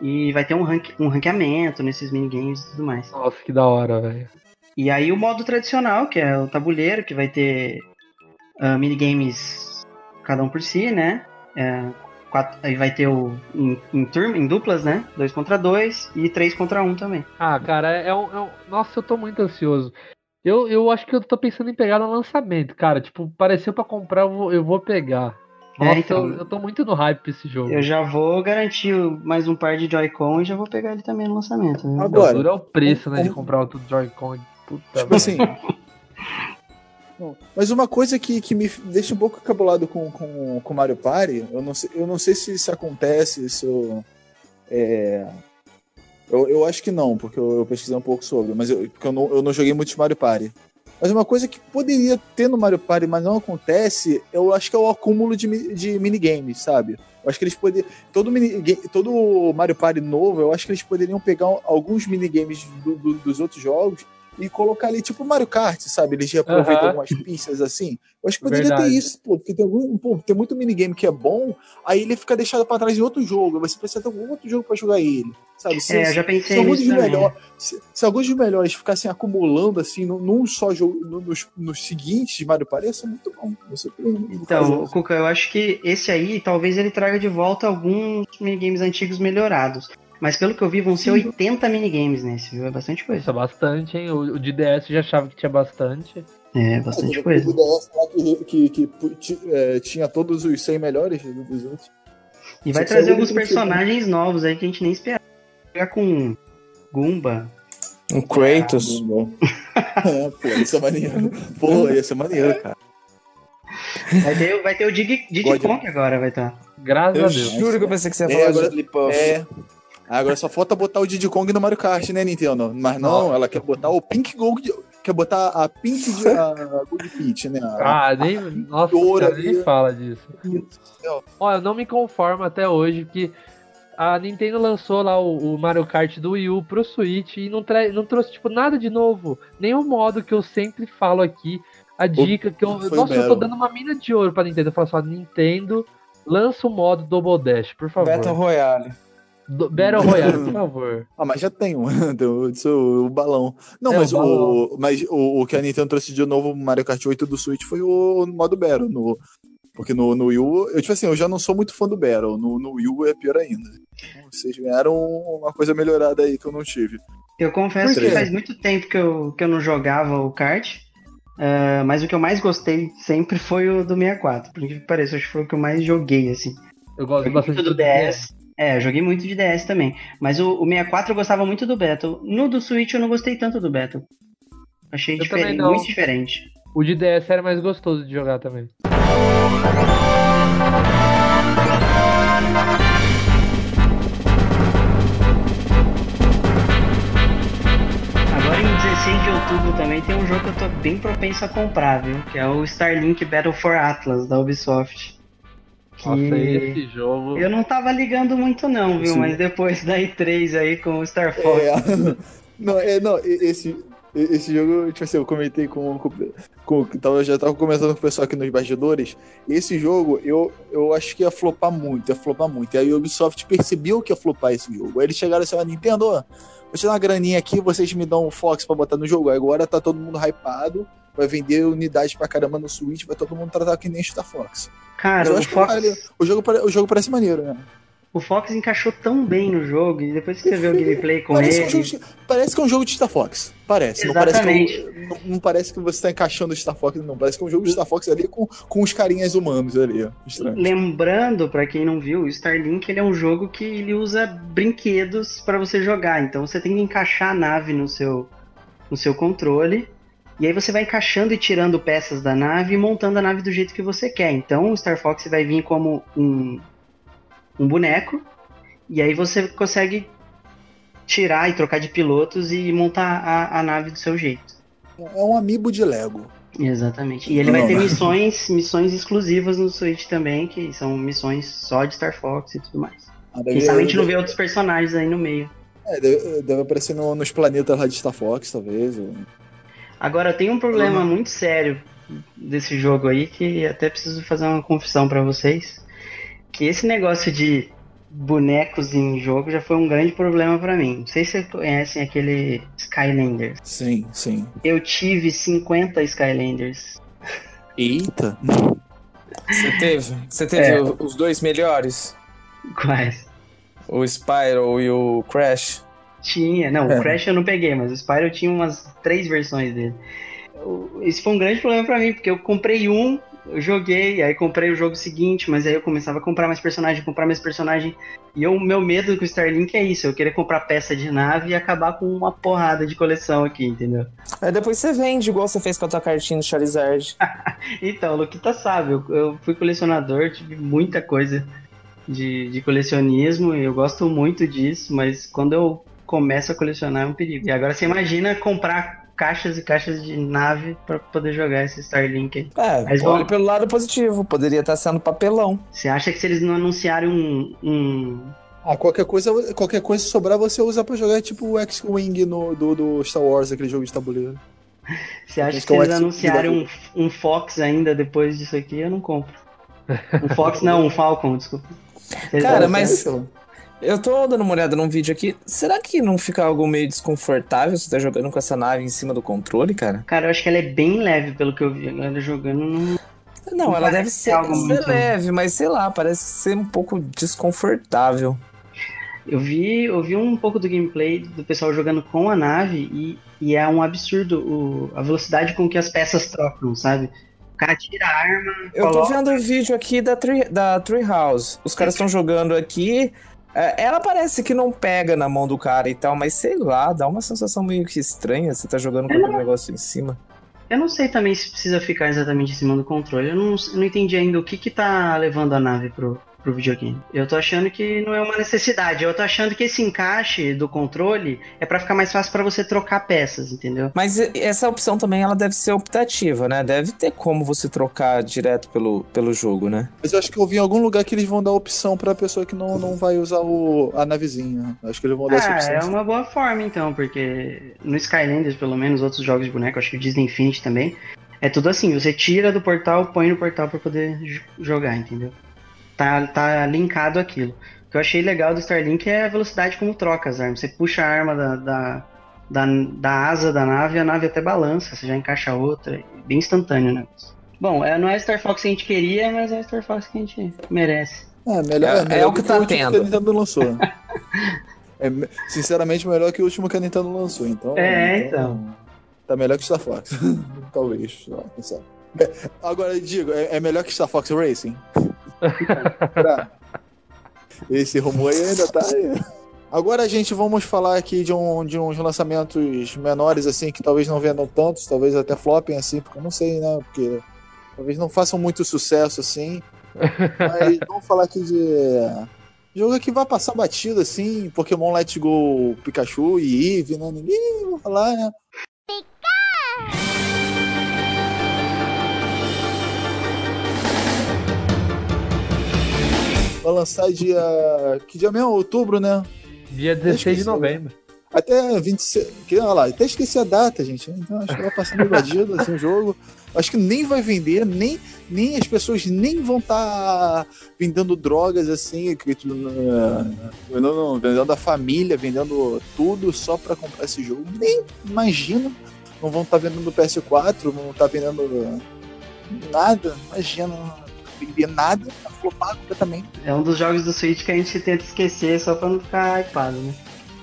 E vai ter um, rank, um ranqueamento nesses minigames e tudo mais. Nossa, que da hora, velho. E aí o modo tradicional, que é o tabuleiro, que vai ter ah, minigames cada um por si, né? É, quatro- aí vai ter o em, em turma, em duplas, né? Dois contra dois e três contra um também. Ah, cara, é um, é um- Nossa, eu tô muito ansioso. Eu, eu acho que eu tô pensando em pegar no lançamento, cara. Tipo, apareceu pra comprar, eu vou, eu vou pegar. É, Nossa, então. eu, eu tô muito no hype pra esse jogo. Eu já vou garantir mais um par de Joy-Con e já vou pegar ele também no lançamento. viu? Agora, o duro é o preço, né, de comprar outro Joy-Con. Puta Tipo assim. *laughs* Não, Mas uma coisa que, que me deixa um pouco cabulado com, com, com Mario Party, eu não sei, eu não sei se isso acontece, se eu, é, eu, eu acho que não, porque eu, eu pesquisei um pouco sobre, mas eu, porque eu não, eu não joguei muitos Mario Party. Mas uma coisa que poderia ter no Mario Party, mas não acontece, eu acho que é o acúmulo de, de minigames, sabe? Eu acho que eles poderiam. Todo, minigame, todo Mario Party novo, eu acho que eles poderiam pegar alguns minigames do- do- dos outros jogos e colocar ali, tipo Mario Kart, sabe? Eles reaproveitam Aham. algumas pistas assim. Eu acho que poderia Verdade. ter isso, pô, porque tem, algum, pô, tem muito minigame que é bom, aí ele fica deixado pra trás em outro jogo, você precisa ter algum outro jogo pra jogar ele, sabe? Se, É, eu se- já se pensei alguns nisso dos também. melhores, se, se alguns dos melhores ficassem acumulando assim num, num só jogo, no- nos, nos seguintes de Mario Party, ia ser muito bom. Você Então. Cuca, eu acho que esse aí, talvez ele traga de volta alguns minigames antigos melhorados. Mas pelo que eu vi, vão ser 80 minigames nesse, viu? É bastante Isso coisa. é bastante, hein? O, o de DS eu já achava que tinha bastante. É, bastante O coisa. DS lá que, que, que, é, tinha todos os 100 melhores dos outros. E vai Isso trazer é alguns personagens novos aí que a gente nem esperava. Jogar com Goomba. Um Kratos. *laughs* é, pô, isso é maneiro. Pô, ia ser maneiro, cara. Vai ter, vai ter o Dig, Diddy Kong agora, vai estar. Graças Eu a Deus. juro que eu pensei que você ia É, falar de agora- Jigglypuff. É. Agora só falta botar o Diddy Kong no Mario Kart, né, Nintendo? Mas não, ela quer botar o Pink Gold. quer botar a Pint de. A Good Pint, né? A- Ah, nem. Nossa, cara, nem ali. fala disso. Meu Deus do céu. Olha, eu não me conformo até hoje que a Nintendo lançou lá o, o Mario Kart do Wii U pro Switch e não, não trouxe, tipo, nada de novo. Nem o modo que eu sempre falo aqui, a dica que eu. o Nossa, eu tô dando uma mina de ouro pra Nintendo. Eu falo só, Nintendo, lança o modo Double Dash, por favor. Battle Royale. Do- Battle Royale, por favor. Ah, mas já tem um, tem o, tem o, o balão. Não, É, mas, o o, balão. mas o, o que a Nintendo trouxe de novo no Mario Kart 8 do Switch foi o modo Battle. No, porque no, no Wii U, eu, tipo assim, eu já não sou muito fã do Battle. No, no Wii U é pior ainda. Então, Vocês ganharam uma coisa melhorada aí que eu não tive. Eu confesso que faz muito tempo que eu, que eu não jogava o kart. ah, mas o que eu mais gostei sempre foi o do 64. Por incrível que pareça, acho que foi o que eu mais joguei, assim. Eu gosto bastante do DS. É, eu joguei muito de DS também. Mas o, o 64 eu gostava muito do Battle. No do Switch eu não gostei tanto do Battle. Achei Eu diferente, muito diferente. O de DS era mais gostoso de jogar também. Agora em 16 de outubro também tem um jogo que eu tô bem propenso a comprar, viu? Que é o Starlink Battle for Atlas da Ubisoft. Que Nossa, esse jogo. eu não tava ligando muito não, viu? Sim. Mas depois da E3 aí com o Star Fox. É, *laughs* não, é, não, esse, esse jogo, tipo assim, eu comentei com. com, com tava, eu já tava comentando com o pessoal aqui nos bastidores. Esse jogo, eu, eu acho que ia flopar muito, ia flopar muito. E aí a Ubisoft percebeu que ia flopar esse jogo. Aí eles chegaram assim, ó, Nintendo, vou te dar uma graninha aqui, vocês me dão um Fox pra botar no jogo. Agora tá todo mundo hypado, vai vender unidade pra caramba no Switch, vai todo mundo tratar que nem Star Fox. Cara, o Fox, vale. o, jogo, o jogo parece maneiro, né? o Fox encaixou tão bem no jogo e depois que você vê o gameplay com Parece, ele. é um jogo de- parece que é um jogo de Star Fox. Parece. Não parece, que Exatamente. é um- não, não parece que você tá encaixando o Star Fox, não. Parece que é um jogo de Star Fox ali com, com os carinhas humanos ali. Estranho. Lembrando, pra quem não viu, o Starlink ele é um jogo que ele usa brinquedos pra você jogar. Então você tem que encaixar a nave no seu, no seu controle. E aí você vai encaixando e tirando peças da nave e montando a nave do jeito que você quer. Então o Star Fox vai vir como um, um boneco. E aí você consegue tirar e trocar de pilotos e montar a, a nave do seu jeito. É um amiibo de Lego. Exatamente. E ele vai Não. ter missões, missões exclusivas no Switch também, que são missões só de Star Fox e tudo mais. Ah, Quem deve, sabe a gente não vê outros personagens aí no meio. é, deve, deve aparecer no- nos planetas lá de Star Fox, talvez. ou- Agora, tem um problema Uhum. muito sério desse jogo aí, que até preciso fazer uma confissão pra vocês. Que esse negócio de bonecos em jogo já foi um grande problema pra mim. Não sei se vocês conhecem aquele Skylanders. Sim, sim. Eu tive 50 Skylanders. Eita. Você teve? Você teve É. os dois melhores? Quais? O Spyro e o Crash? Tinha, não, É. o Crash eu não peguei, mas o Spyro tinha umas três versões dele. O- Esse foi um grande problema pra mim, porque eu comprei um, eu joguei, aí comprei o jogo seguinte, mas aí eu começava a comprar mais personagem, comprar mais personagem. E o meu medo com o Starlink é isso, eu querer comprar peça de nave e acabar com uma porrada de coleção aqui, entendeu? Aí depois você vende, igual você fez com a tua cartinha do Charizard. *laughs* Então, o Luquita sabe, eu, eu fui colecionador, tive muita coisa de, de colecionismo, eu gosto muito disso, mas quando eu começo a colecionar é um perigo. E agora você imagina comprar caixas e caixas de nave pra poder jogar esse Starlink aí. É, Mas olha vamos- pelo lado positivo. Poderia estar sendo papelão. Você acha que se eles não anunciarem um. um... Ah, qualquer coisa, qualquer coisa sobrar você usa pra jogar tipo o X-Wing do, do Star Wars, aquele jogo de tabuleiro. *laughs* Você acha que eles anunciarem um, um Fox ainda depois disso aqui, eu não compro. Um Fox não, um Falcon, desculpa. *laughs* Cara, mas-. Eu tô dando uma olhada num vídeo aqui. Será que não fica algo meio desconfortável você tá jogando com essa nave em cima do controle, cara? Cara, eu acho que ela é bem leve pelo que eu vi. Ela jogando não. Não, Não ela deve ser, algo ser muito- leve, mas sei lá, parece ser um pouco desconfortável. Eu vi, eu vi um pouco do gameplay do pessoal jogando com a nave e, e é um absurdo o- a velocidade com que as peças trocam, sabe? O cara tira a arma, Eu tô coloca. vendo o vídeo aqui da, Tree, da Treehouse. Os caras estão jogando aqui. É, ela parece que não pega na mão do cara e tal, mas sei lá, dá uma sensação meio que estranha. Você tá jogando com aquele negócio em cima. Eu não sei também se precisa ficar exatamente em cima do controle. Eu não, não entendi ainda o que que tá levando a nave pro, pro videogame. Eu tô achando que não é uma necessidade. Eu tô achando que esse encaixe do controle é pra ficar mais fácil pra você trocar peças, entendeu? Mas essa opção também ela deve ser optativa, né? Deve ter como você trocar direto pelo, pelo jogo, né? Mas eu acho que eu vi em algum lugar que eles vão dar opção pra pessoa que não, não vai usar o, a navezinha. Acho que eles vão dar essa Ah, opção. é uma boa forma então, porque no Skylanders, pelo menos, outros jogos de boneco, acho que o Disney Infinity também, é tudo assim, você tira do portal, põe no portal pra poder jogar, entendeu? Tá, tá linkado aquilo. O que eu achei legal do Starlink é a velocidade como troca as armas. Você puxa a arma da, da, da, da asa da nave, a nave até balança, você já encaixa outra, é bem instantâneo o negócio. Bom, é, não é a Star Fox que a gente queria, mas é a Star Fox que a gente merece. É, melhor, É- é, melhor é o que do tá o último tendo. que a Nintendo lançou. *laughs* é, me- sinceramente, melhor que o último que a Nintendo lançou. Então, É, Tá melhor que Star Fox. *laughs* Talvez. É, Agora, digo, é, é melhor que Star Fox Racing? *laughs* Esse rumor aí ainda tá aí. Agora, gente, vamos falar aqui de, um, de uns lançamentos menores, assim, que talvez não vendam tantos, talvez até flopem, assim, porque eu não sei, né? Porque talvez não façam muito sucesso, assim. Mas *laughs* vamos falar aqui de. Jogo que vai passar batido, assim, Pokémon Let's Go Pikachu e Eevee, né? Ninguém vai falar, né? Vai lançar dia. Que dia mesmo? Outubro, né? Dia 16 de novembro. Até 26. Que, olha lá, até esqueci a data, gente. Então acho que vai passar meio batido assim, o jogo. Acho que nem vai vender, nem, nem as pessoas nem vão estar vendendo drogas assim, vendendo, vendendo a família, vendendo tudo só pra comprar esse jogo. Nem imagino. Não vão estar vendendo PS4, não vão estar vendendo nada. Imagina, vender nada, tá flopado completamente. É um dos jogos do Switch que a gente tenta esquecer só pra não ficar hypado, né?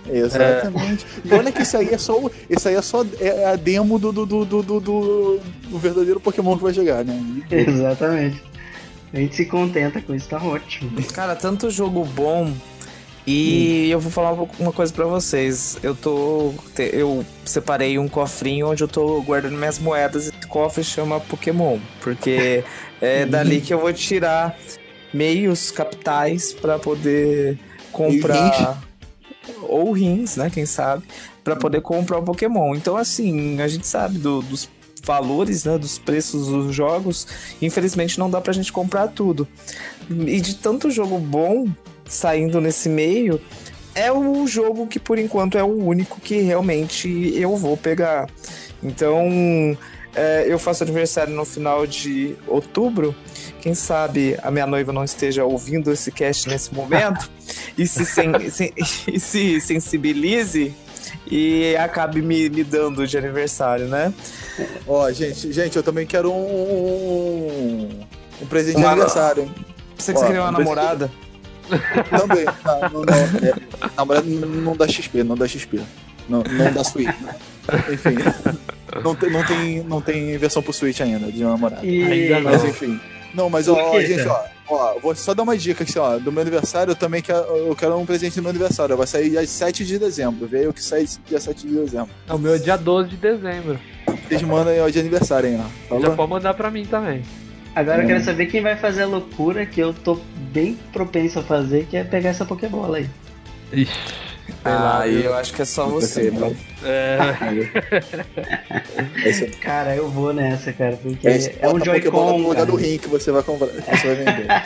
Exatamente. E olha que isso aí é só, o- isso aí é só é a demo do, do, do, do, do, do- do verdadeiro Pokémon que vai chegar, né? *laughs* Exatamente. A gente se contenta com isso, tá ótimo. Cara, tanto jogo bom. E eu vou falar um uma coisa pra vocês. Eu tô. Eu separei um cofrinho onde eu tô guardando minhas moedas. Esse cofre chama Pokémon. Porque é dali que eu vou tirar meios capitais pra poder comprar. Ou rins, né? Quem sabe? Pra poder comprar o Pokémon. Então, assim, a gente sabe do- dos valores, né? Dos preços dos jogos. Infelizmente não dá pra gente comprar tudo. E de tanto jogo bom saindo nesse meio, é o jogo que por enquanto é o único que realmente eu vou pegar. Então, é, eu faço aniversário no final de outubro. Quem sabe a minha noiva não esteja ouvindo esse cast nesse momento *laughs* e se, sen- sen- e se sensibilize e acabe me, me dando de aniversário, né? Ó, gente, gente, eu também quero um, um presente de Uma- aniversário, hein? Você que você queria uma precisa- namorada? Também. Não, não, não. É, namorado não, não dá XP, não dá XP. Não, não dá Switch. Enfim. Não tem, não, tem, não tem versão pro Switch ainda, de namorado. E Ainda não. Mas enfim. Não, mas ó, quê, gente, ó, ó, vou só dar uma dica aqui, ó. Do meu aniversário, eu também quero, eu quero um presente do meu aniversário. Vai sair dia 7 de dezembro. Veio que sai dia 7 de dezembro. O meu é dia 12 de dezembro. Vocês mandam aí ó, de aniversário, hein, ó. Já Falou? pode mandar pra mim também. agora eu Hum. quero saber quem vai fazer a loucura que eu tô bem propenso a fazer, que é pegar essa Pokébola aí. Ixi. Lá, Ah, viu? eu acho que é só você, mano. É, *laughs* Cara, eu vou nessa, cara, porque esse, é um Pokébola no Joy-Con. lugar do rim que você vai comprar, que você vai vender. *laughs*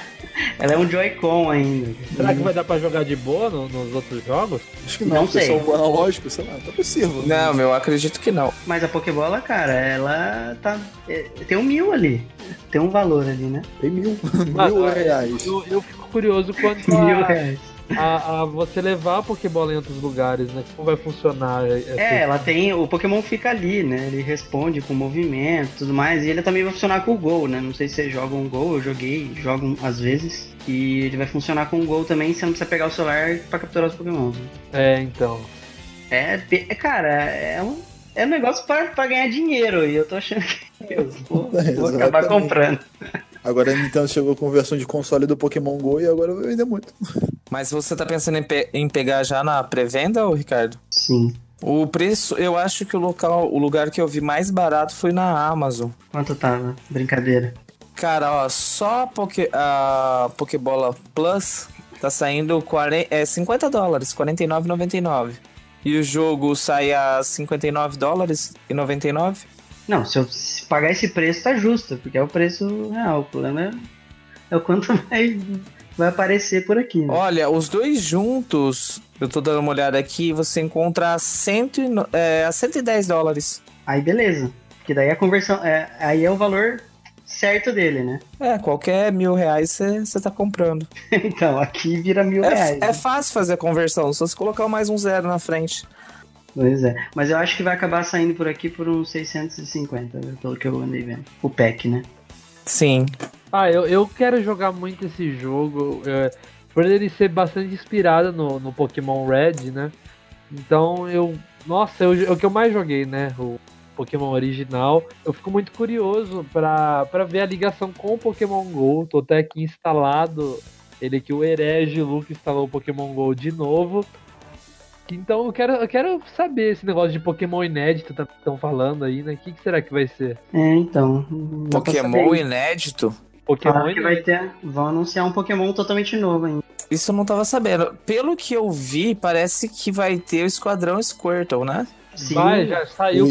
Ela é um Joy-Con ainda. será que vai dar pra jogar de boa no- nos outros jogos? Acho que não, Não porque sei. são analógicos, sei lá, tá possível. Não, meu, eu acredito que não. Mas a Pokébola, cara, ela tá. é, tem um mil ali. Tem um valor ali, né? Tem mil, Mas, *laughs* mil reais. Eu, eu fico curioso quanto Mil a, reais. A, a você levar a Pokébola em outros lugares, né? Como vai funcionar? essa- É, ela tem. O Pokémon fica ali, né? Ele responde com movimento e tudo mais. E ele também vai funcionar com o Gol, né? Não sei se você joga um Gol, eu joguei, jogo um- às vezes. E ele vai funcionar com o Gol também, você não precisa pegar o celular pra capturar os Pokémon. É, então. É, pe- cara, é um, é um negócio pra, pra ganhar dinheiro. E eu tô achando que *laughs* eu vou, vou acabar comprando. Agora a Nintendo chegou com versão de console do Pokémon GO e agora vai vender muito. Mas você tá pensando em, pe- em pegar já na pré-venda, ô Ricardo? Sim. O preço, eu acho que o local, o lugar que eu vi mais barato foi na Amazon. Quanto tava? Brincadeira. Cara, ó, só a, Poké, a Pokébola Plus tá saindo 40, é, 50 dólares, R$ 49,99. E o jogo sai a 59 dólares e 99? Não, se eu pagar esse preço, tá justo, porque é o preço real. O problema é, é o quanto *laughs* vai, vai aparecer por aqui. Né? Olha, os dois juntos, eu tô dando uma olhada aqui, você encontra a, cento, e é, a 110 dólares. Aí beleza. Porque daí a conversão. É, aí é o valor certo dele, né? É, qualquer mil reais você tá comprando. *laughs* então, aqui vira mil reais. É, é né? fácil fazer a conversão, só se colocar mais um zero na frente. Pois é. Mas eu acho que vai acabar saindo por aqui por uns 650, né, pelo que eu andei vendo. O pack, né? Sim. Ah, eu, eu quero jogar muito esse jogo. é, por ele ser bastante inspirado no, no Pokémon Red, né? Então eu. Nossa, eu, é o que eu mais joguei, né? O Pokémon original. Eu fico muito curioso pra, pra ver a ligação com o Pokémon GO. Tô até aqui instalado. Ele aqui, o Herege Luke, instalou o Pokémon GO de novo. Então eu quero, eu quero saber esse negócio de Pokémon inédito que estão falando aí, né? O que, que será que vai ser? É, então. pra Pokémon inédito? Pokémon que vai ter. Vão anunciar um Pokémon totalmente novo ainda. Isso eu não tava sabendo. Pelo que eu vi, parece que vai ter o Esquadrão Squirtle, né? Sim. Vai, já saiu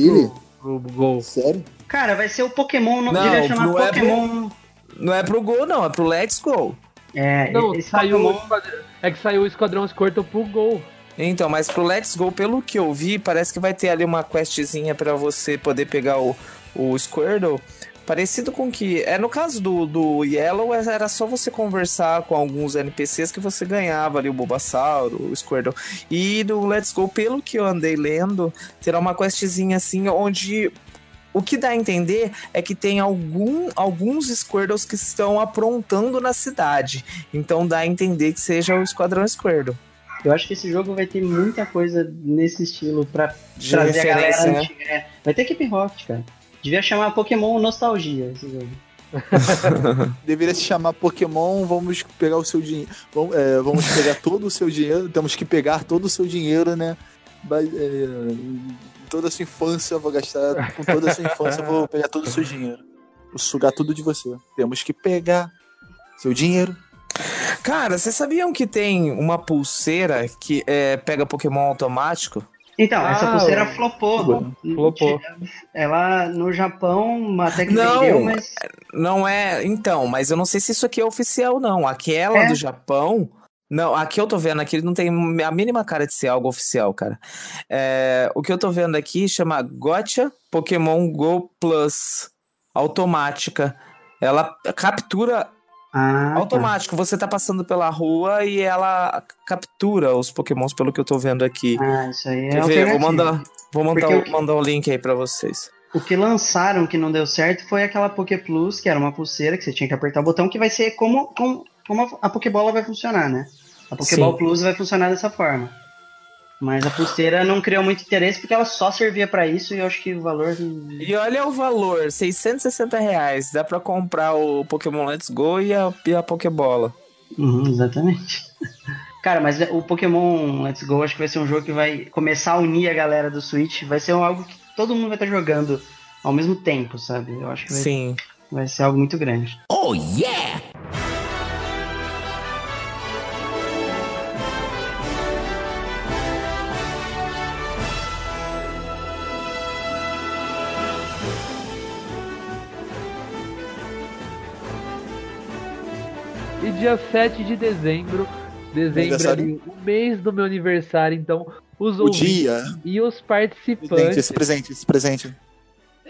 pro, pro Gol. Sério? Cara, vai ser o Pokémon. Não, Não, devia chamar não é Pokémon. Não é pro Gol, não, é pro Let's Go. É, Não, esse saiu Pokémon. É que saiu o Esquadrão Squirtle pro Gol. Então, mas pro Let's Go, pelo que eu vi, parece que vai ter ali uma questzinha pra você poder pegar o, o Squirtle. Parecido com que. É no caso do, do Yellow, era só você conversar com alguns NPCs que você ganhava ali o Bulbasauro, o Squirtle. E no Let's Go, pelo que eu andei lendo, terá uma questzinha assim onde. O que dá a entender é que tem algum, alguns Squirtles que estão aprontando na cidade. Então dá a entender que seja o Esquadrão Squirtle. Eu acho que esse jogo vai ter muita coisa nesse estilo pra De trazer a galera né? antiga. É, Vai ter Keep Rocket, cara. Devia chamar Pokémon Nostalgia esse jogo. *laughs* Deveria se chamar Pokémon, vamos pegar o seu dinheiro. Vamos, é, vamos pegar todo o seu dinheiro. Temos que pegar todo o seu dinheiro, né? É, toda a sua infância, eu vou gastar. Com toda a sua infância, eu vou pegar todo o seu dinheiro. Vou sugar tudo de você. Temos que pegar seu dinheiro. Cara, vocês sabiam que tem uma pulseira que é, pega Pokémon automático? Então, essa Ah, pulseira o- flopou. Flopou. Ela no Japão até que Não. vendeu, mas. Não é. Então, mas eu não sei se isso aqui é oficial, não. Aquela É. do Japão. Não, aqui eu tô vendo aqui, ele não tem a mínima cara de ser algo oficial, cara. É, o que eu tô vendo aqui chama Gotcha Pokémon Go Plus automática. Ela captura Ah, tá. automático. Você tá passando pela rua e ela captura os Pokémons, pelo que eu tô vendo aqui. Ah, isso aí é ver? Vou mandar, vou mandar, o- que- mandar o link aí pra vocês. O que lançaram que não deu certo foi aquela Poké Plus, que era uma pulseira que você tinha que apertar o botão, que vai ser como, como, como a- Pokébola vai funcionar, né? A Pokéball Sim. Plus vai funcionar dessa forma. Mas a pulseira não criou muito interesse porque ela só servia pra isso e eu acho que o valor. E olha o valor, 660 reais. Dá pra comprar o Pokémon Let's Go e a, e a Pokébola. Uhum, exatamente. *laughs* Cara, mas o Pokémon Let's Go acho que vai ser um jogo que vai começar a unir a galera do Switch. Vai ser algo que todo mundo vai estar jogando ao mesmo tempo, sabe? Eu acho que vai, Sim. vai ser algo muito grande. E dia 7 de dezembro, dezembro Aniversário. ali, o mês do meu aniversário, então os O dia. e os participantes. esse presente, esse presente.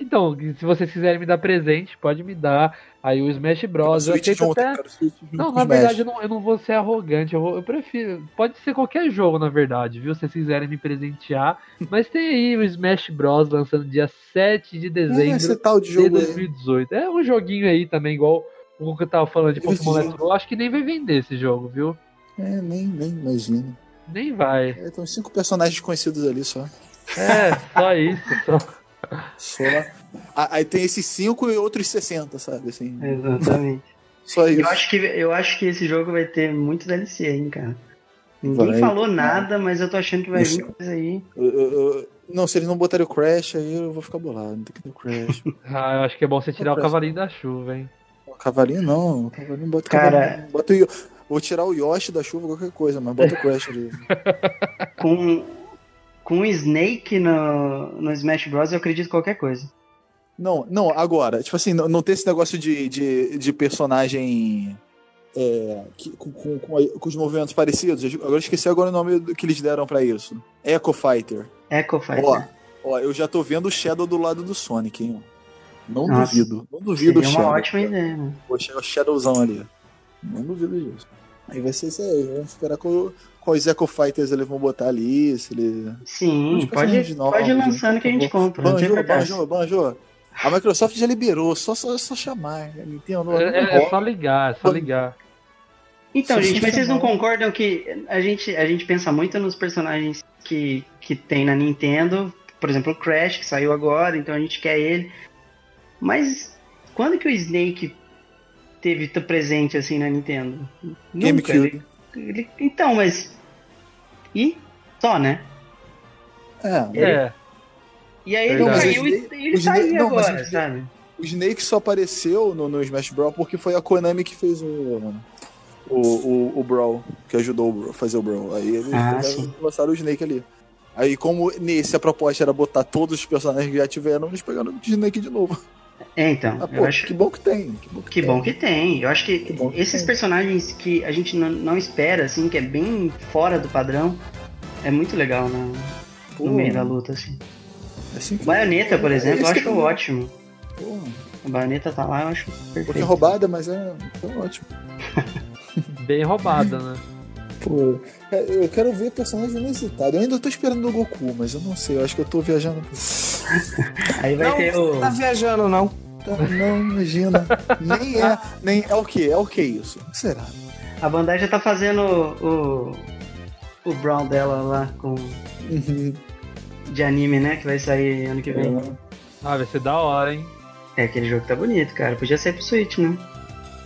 Então, se vocês quiserem me dar presente, pode me dar. Aí o Smash Bros. Eu aceito junto, até. cara, Não, na verdade eu não, eu não vou ser arrogante. Eu, vou- eu prefiro. Pode ser qualquer jogo, na verdade, viu? Se vocês quiserem me presentear. *laughs* Mas tem aí o Smash Bros. lançando dia 7 de É, dezembro tal de de jogo aí. 2018. É um joguinho aí também, igual o que eu tava falando de Pokémon Let's Go. Eu Acho que nem vai vender esse jogo, viu? É, nem, nem imagino. Nem vai. É, tem cinco personagens conhecidos ali só. É, só isso. Só. Só. Ah, Aí tem esses cinco e outros 60, sabe? Assim, Exatamente. *laughs* só isso. Eu acho, que, eu acho que esse jogo vai ter muito DLC, hein, cara. Ninguém Vai. falou nada, mas eu tô achando que vai vir coisa aí. Eu- eu- eu- não, se eles não botarem o Crash, aí eu vou ficar bolado. Não tem que ter o Crash. *laughs* Ah, eu acho que é bom você tirar o Próximo. cavalinho da chuva, hein? Cavalinho não. Cavalinho bota Cara- cavalinho. Bota o Vou tirar o Yoshi da chuva, qualquer coisa, mas bota o Crash ali. *laughs* Com, com o Snake no, no Smash Bros, eu acredito em qualquer coisa. Não, não, agora, tipo assim, não, não tem esse negócio de, de, de personagem é, que- com, com, com, os movimentos parecidos. Agora eu esqueci agora o nome que eles deram pra isso. Echo Fighter. Echo Fighter. Ó, ó, eu já tô vendo o Shadow do lado do Sonic, hein? Não Nossa, duvido. Não duvido o Seria uma Shadow. ótima ideia, né? Poxa, é o Shadowzão ali. Não duvido disso. Aí vai ser isso aí. Vamos esperar qual, quais Echo Fighters eles vão botar ali. Se ele... Sim, Uns pode, personagens novos, pode ir né? lançando que a gente compra. Banjo, banjo, banjo. A Microsoft já liberou, só, só, só chamar. A Nintendo É, é- é só ligar, é só ligar. Então, gente, mas vocês não concordam que a gente, a gente pensa muito nos personagens que, que tem na Nintendo, por exemplo, o Crash, que saiu agora, então a gente quer ele. Mas quando que o Snake teve tão presente assim na Nintendo? Nunca. GameCube. Ele, ele- então, mas. E? Só, né? É, É, E aí ele Verdade. caiu e ele tá Snake- não, agora, sabe? o Snake só apareceu no, no Smash Bros. porque foi a Konami que fez o. O, o, o Brawl, que ajudou a fazer o Brawl. Aí eles Ah, lançaram o Snake ali. Aí, como nesse a proposta era botar todos os personagens que já tiveram, eles pegaram o Snake de novo. É, então. Ah, eu pô, acho que bom que tem. Que bom que, Que tem. bom que tem. Eu acho que, Que esses tem. personagens que a gente não, não espera, assim, que é bem fora do padrão, é muito legal no, Pô, no meio da luta, assim. assim que- Baioneta, por é exemplo, eu acho eu- ótimo. Pô, A baioneta tá lá, eu acho um pouquinho perfeito. roubada, mas é, é ótimo. bem roubada, né? *laughs* Pô, é, eu quero ver personagem inusitado. Eu ainda tô esperando o Goku, mas eu não sei. Eu acho que eu tô viajando. *laughs* Aí vai não, ter o. não tá viajando, não. Tá, não, imagina. Nem é. Nem é o que? É o que isso? O que será? A Bandai já tá fazendo o. O Brown dela lá com. Uhum. De anime, né? Que vai sair ano que vem. Ah, vai ser da hora, hein? É, aquele jogo tá bonito, cara. Podia ser pro Switch, né?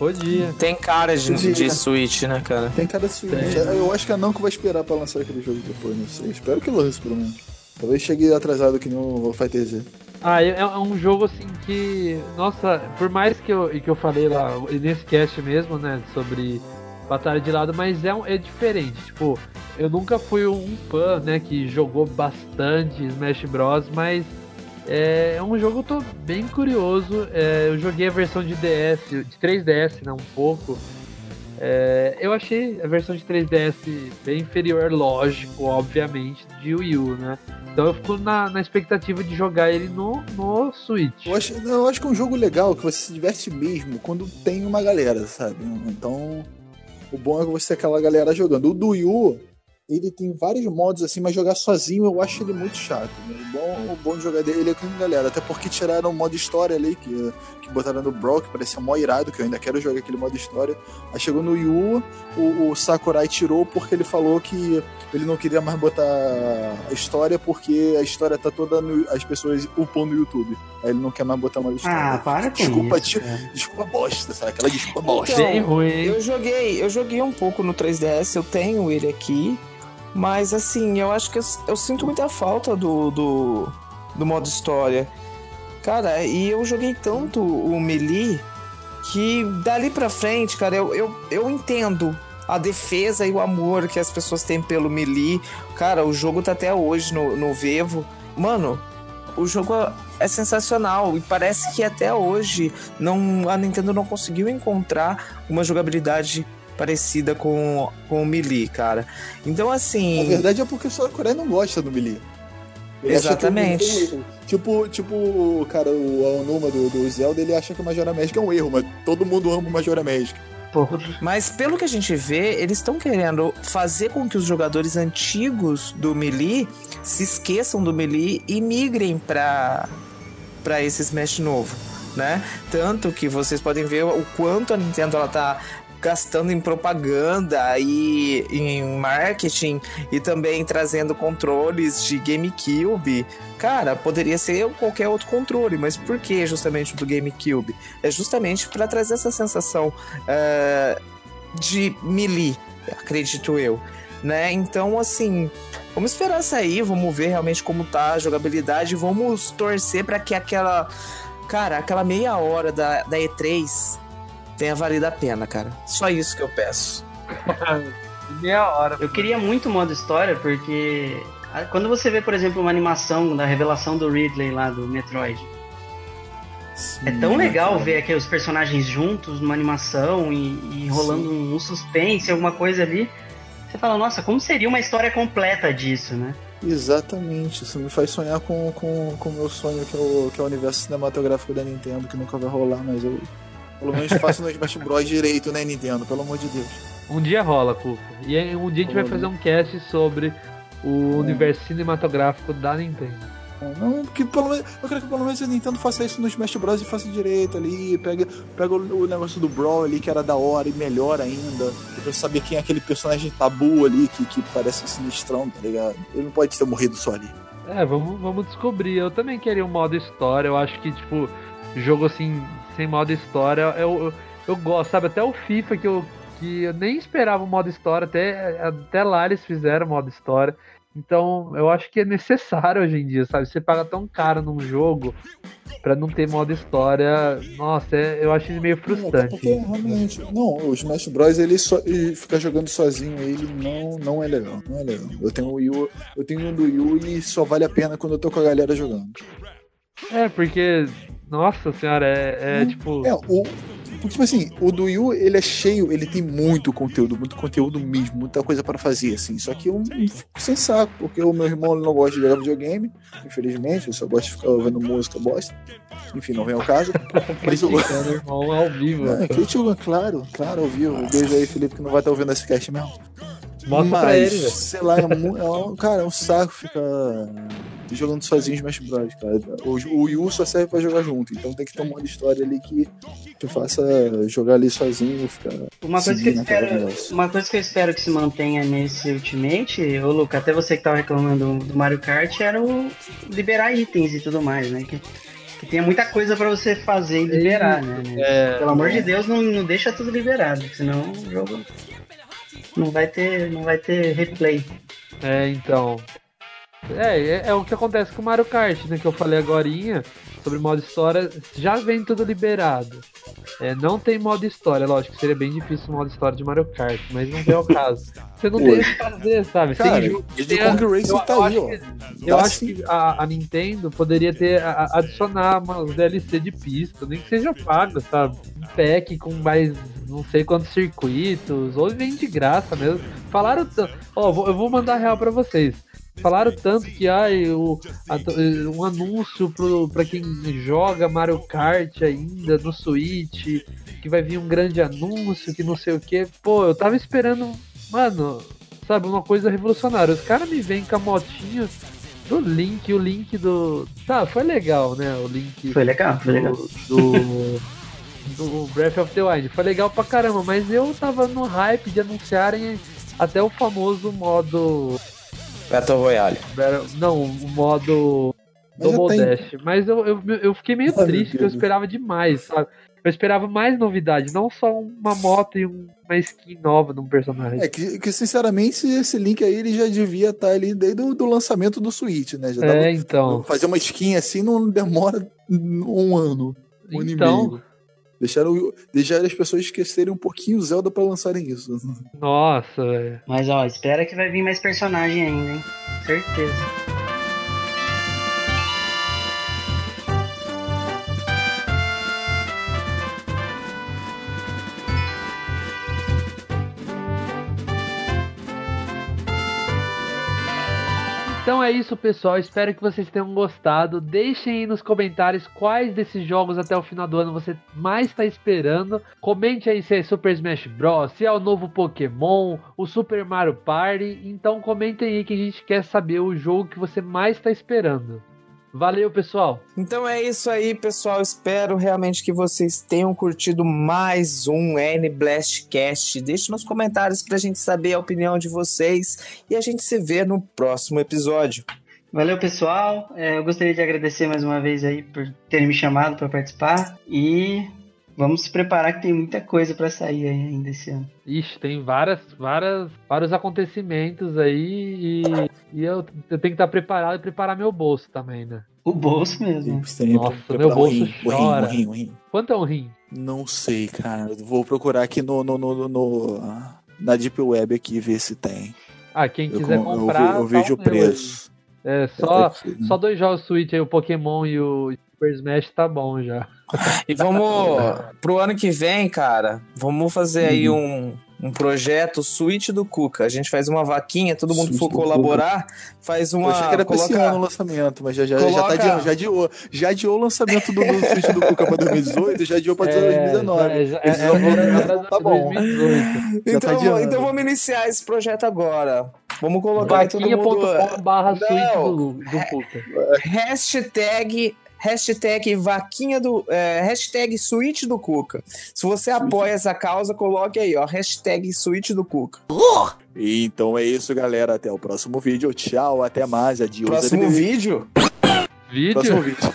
Podia. Tem cara de, Podia. de Switch, né, cara? Tem cada Switch. Eu acho que a Namco vai esperar pra lançar aquele jogo depois, não sei. Espero que lance, pelo menos. Talvez chegue atrasado que nem o Fighter Z. Ah, é, é um jogo assim que. Nossa, por mais que eu, que eu falei lá nesse cast mesmo, né? Sobre Batalha de Lado, mas é, um- é diferente. Tipo, eu nunca fui um fã, né? Que jogou bastante Smash Bros, mas. É, é um jogo eu tô bem curioso. É, eu joguei a versão de DS, de 3DS, né? Um pouco. É, eu achei a versão de 3DS bem inferior, lógico, obviamente, de Wii U, né? Então eu fico na, na expectativa de jogar ele no, no Switch. Eu acho, eu acho que é um jogo legal, que você se diverte mesmo quando tem uma galera, sabe? Então, o bom é você ter aquela galera jogando. O do Wii U, ele tem vários modos assim, mas jogar sozinho eu acho ele muito chato. né? O bom, o bom de jogar dele é com galera, até porque tiraram o modo história ali, que, que botaram no Brawl, que parecia mó irado, que eu ainda quero jogar aquele modo história. Aí chegou no Wii U, o, o Sakurai tirou porque ele falou que ele não queria mais botar a história porque a história tá toda no, as pessoas upam no YouTube. Aí ele não quer mais botar uma história. Ah, para com Desculpa, isso. tio. cara. Desculpa bosta, sabe? Aquela desculpa bosta. Então, ruim, hein? Eu joguei, eu joguei um pouco no 3DS, eu tenho ele aqui, mas assim, eu acho que eu, eu sinto muita falta do, do, do modo história. Cara, e eu joguei tanto o Melee que dali pra frente, cara, eu, eu, eu entendo a defesa e o amor que as pessoas têm pelo Melee. Cara, o jogo tá até hoje no, no Vevo. Mano, o jogo é sensacional e parece que até hoje não, a Nintendo não conseguiu encontrar uma jogabilidade parecida com, com o Melee, cara. Então, A assim. verdade é porque o Sakurai não gosta do Melee. Ele Exatamente. um. Tipo, tipo, o cara, o Aonuma do, do Zelda, ele acha que o Majora Magic é um erro, mas todo mundo ama o Majora Magic. Porra. Mas pelo que a gente vê, eles estão querendo fazer com que os jogadores antigos do Melee se esqueçam do Melee e migrem para para esse Smash novo, né? Tanto que vocês podem ver o quanto a Nintendo ela tá gastando em propaganda e em marketing e também trazendo controles de GameCube. Cara, poderia ser qualquer outro controle, mas por que justamente o do GameCube? É justamente para trazer essa sensação eh, de melee, acredito eu, né? Então, assim, vamos esperar sair, vamos ver realmente como tá a jogabilidade, vamos torcer para que aquela, cara, aquela meia hora da, da E3 tenha valido a pena, cara. Só isso que eu peço. *laughs* Meia hora. Eu queria muito o modo história, porque quando você vê, por exemplo, uma animação da revelação do Ridley lá do Metroid, é tão legal ver aqui os personagens juntos numa animação e, e rolando um, um suspense, alguma coisa ali. Você fala, nossa, como seria uma história completa disso, né? Exatamente, isso me faz sonhar com o com, com meu sonho, que é, o, que é o universo cinematográfico da Nintendo, que nunca vai rolar, mas eu pelo menos faço no Smash Bros direito, né, Nintendo? Pelo amor de Deus. Um dia rola, Cuca. E um dia a gente vai fazer um cast sobre o universo cinematográfico da Nintendo. Não, porque pelo menos, eu quero que pelo menos a Nintendo faça isso no Smash Bros e faça direito ali, pega, pega o, o negócio do Brawl ali que era da hora e melhor ainda. Pra eu saber quem é aquele personagem tabu ali que, que parece sinistrão, tá ligado? Ele não pode ter morrido só ali. É, vamos, vamos descobrir. Eu também queria um modo história. Eu acho que, tipo, jogo assim, sem modo história, eu, eu, eu gosto, sabe? Até o FIFA que eu, que eu nem esperava o modo história, até, até lá eles fizeram modo história. Então, eu acho que é necessário hoje em dia, sabe? Você paga tão caro num jogo pra não ter modo história. Nossa, é, eu acho ele meio frustrante. porque realmente, não, o Smash Bros. ele, só, ele ficar jogando sozinho, ele não, não é legal. Não é legal. Eu tenho o Wii U, eu tenho um do Wii U e só vale a pena quando eu tô com a galera jogando. É, porque. Nossa senhora, é, é tipo. É, o, tipo assim, o do Yu, ele é cheio, ele tem muito conteúdo, muito conteúdo mesmo, muita coisa para fazer, assim. Só que eu fico sem saco, porque o meu irmão não gosta de jogar videogame, infelizmente, eu só gosto de ficar ouvindo música bosta. Enfim, não vem ao caso. *laughs* Mas o irmão ao vivo. É, claro, claro, ao vivo. Beijo aí, Felipe, que não vai estar ouvindo esse cast mesmo. Mostra Mas, pra ele, velho. sei lá, é, é um, cara, é um saco ficar jogando sozinho Smash Bros, cara. O, o Yu só serve pra jogar junto, então tem que ter uma história ali que te faça jogar ali sozinho, ficar Uma coisa, que eu espero, uma coisa que eu espero que se mantenha nesse Ultimate, ô Luca, até você que tava reclamando do Mario Kart, era o liberar itens e tudo mais, né? Que, que tenha muita coisa pra você fazer e liberar, né? É, Pelo amor de Deus, não, não deixa tudo liberado, senão o jogo não vai ter, não vai ter replay. É, então. É, é, é o que acontece com o Mario Kart, né? Que eu falei agorinha sobre modo história. Já vem tudo liberado. É, não tem modo história, lógico seria bem difícil o modo história de Mario Kart, mas não é o caso. Você não tem o que fazer, sabe? Cara, tem jogo tem a- Kong Racing eu- tá eu aí, ó. que- Eu acho que a, a Nintendo poderia ter a- adicionar umas DLC de pista, nem que seja pago, sabe? Um pack com mais não sei quantos circuitos, ou vem de graça mesmo. Falaram tanto. Ó, vou- eu vou mandar real pra vocês. Falaram tanto que ai, o, a- um anúncio pro, pra quem joga Mario Kart ainda no Switch, que vai vir um grande anúncio, que não sei o que. Pô, eu tava esperando, mano, sabe, uma coisa revolucionária. Os caras me vêm com a motinha do Link, o Link do. Tá, foi legal, né? O Link Foi legal, foi legal. do, do Breath of the Wild. Foi legal pra caramba, mas eu tava no hype de anunciarem até o famoso modo. Battle Royale. Não, o modo Double tem. Dash. Mas eu, eu, eu fiquei meio Ai, triste, porque eu esperava demais, sabe? Eu esperava mais novidade, não só uma moto e um- uma skin nova de um personagem. É que, que, sinceramente, esse link aí ele já devia estar ali desde o do lançamento do Switch, né? Já É, dava- então. Fazer uma skin assim não demora um ano, um ano e Então, meio. Deixaram, deixaram as pessoas esquecerem um pouquinho o Zelda pra lançarem isso. nossa, velho. Mas ó, espera que vai vir mais personagem ainda, hein? Certeza. Então é isso, pessoal. Espero que vocês tenham gostado. Deixem aí nos comentários quais desses jogos até o final do ano você mais está esperando. Comente aí se é Super Smash Bros, se é o novo Pokémon, o Super Mario Party. Então comentem aí que a gente quer saber o jogo que você mais está esperando. Valeu, pessoal. Então é isso aí, pessoal. Espero realmente que vocês tenham curtido mais um N Blastcast. Deixe nos comentários pra gente saber a opinião de vocês e a gente se vê no próximo episódio. Valeu, pessoal. É, eu gostaria de agradecer mais uma vez aí por terem me chamado para participar. E vamos se preparar que tem muita coisa para sair aí ainda esse ano. Ixi, tem várias, várias, vários acontecimentos aí e, e eu, eu tenho que estar preparado e preparar meu bolso também, né? O bolso mesmo. Sempre Nossa, meu bolso rim, um rim, chora. um rim, um rim. Quanto é um rim? Não sei, cara. Vou procurar aqui no, no, no, no- na Deep Web aqui ver se tem. Ah, quem Eu, quiser com- eu comprar. ve- eu tá vejo o meu preço. aí. É, só, Aqui. só dois jogos Switch aí, o Pokémon e o Super Smash tá bom já. E vamos, pro ano que vem, cara, vamos fazer aí Uhum. um, um projeto Switch do Cuca. A gente faz uma vaquinha, todo mundo que for colaborar, faz uma. Eu achei que era coloca- ano o lançamento, mas já, já, já, Coloca- tá adiando, já adiou. Já adiou o lançamento do, do Switch do Cuca pra 2018, já adiou pra 2019. É, já- Esse é, é, é, não tá bom. 2018. Já Então, tá então vamos iniciar esse projeto agora. Vamos colocar aí todo mundo. Barra Switch Não. do, do Cuca. Hashtag. Hashtag vaquinha do. é, hashtag Switch do Cuca. Se você apoia essa causa, coloque aí, ó. Hashtag Switch do Cuca. Então é isso, galera. Até o próximo vídeo. Tchau, até mais. Adiós. Próximo vídeo. Vídeo? Próximo vídeo.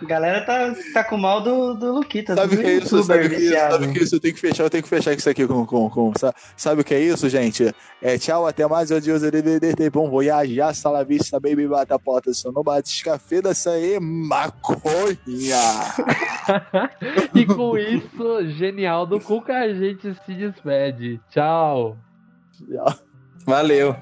A *laughs* galera tá, tá com mal do, do Luquita. Sabe o que é isso? Sabe o que é isso? viciado. Sabe o que é isso? Eu tenho que fechar, eu tenho que fechar isso aqui com. com, com sa- sabe o que é isso, gente? É tchau, até mais. Adiós. Bom voyage. Hasta la vista, baby. Bata a porta. Se não bate, café dessa aí, maconha. *laughs* E com isso, genial do Cuca, a gente se despede. Tchau. Valeu.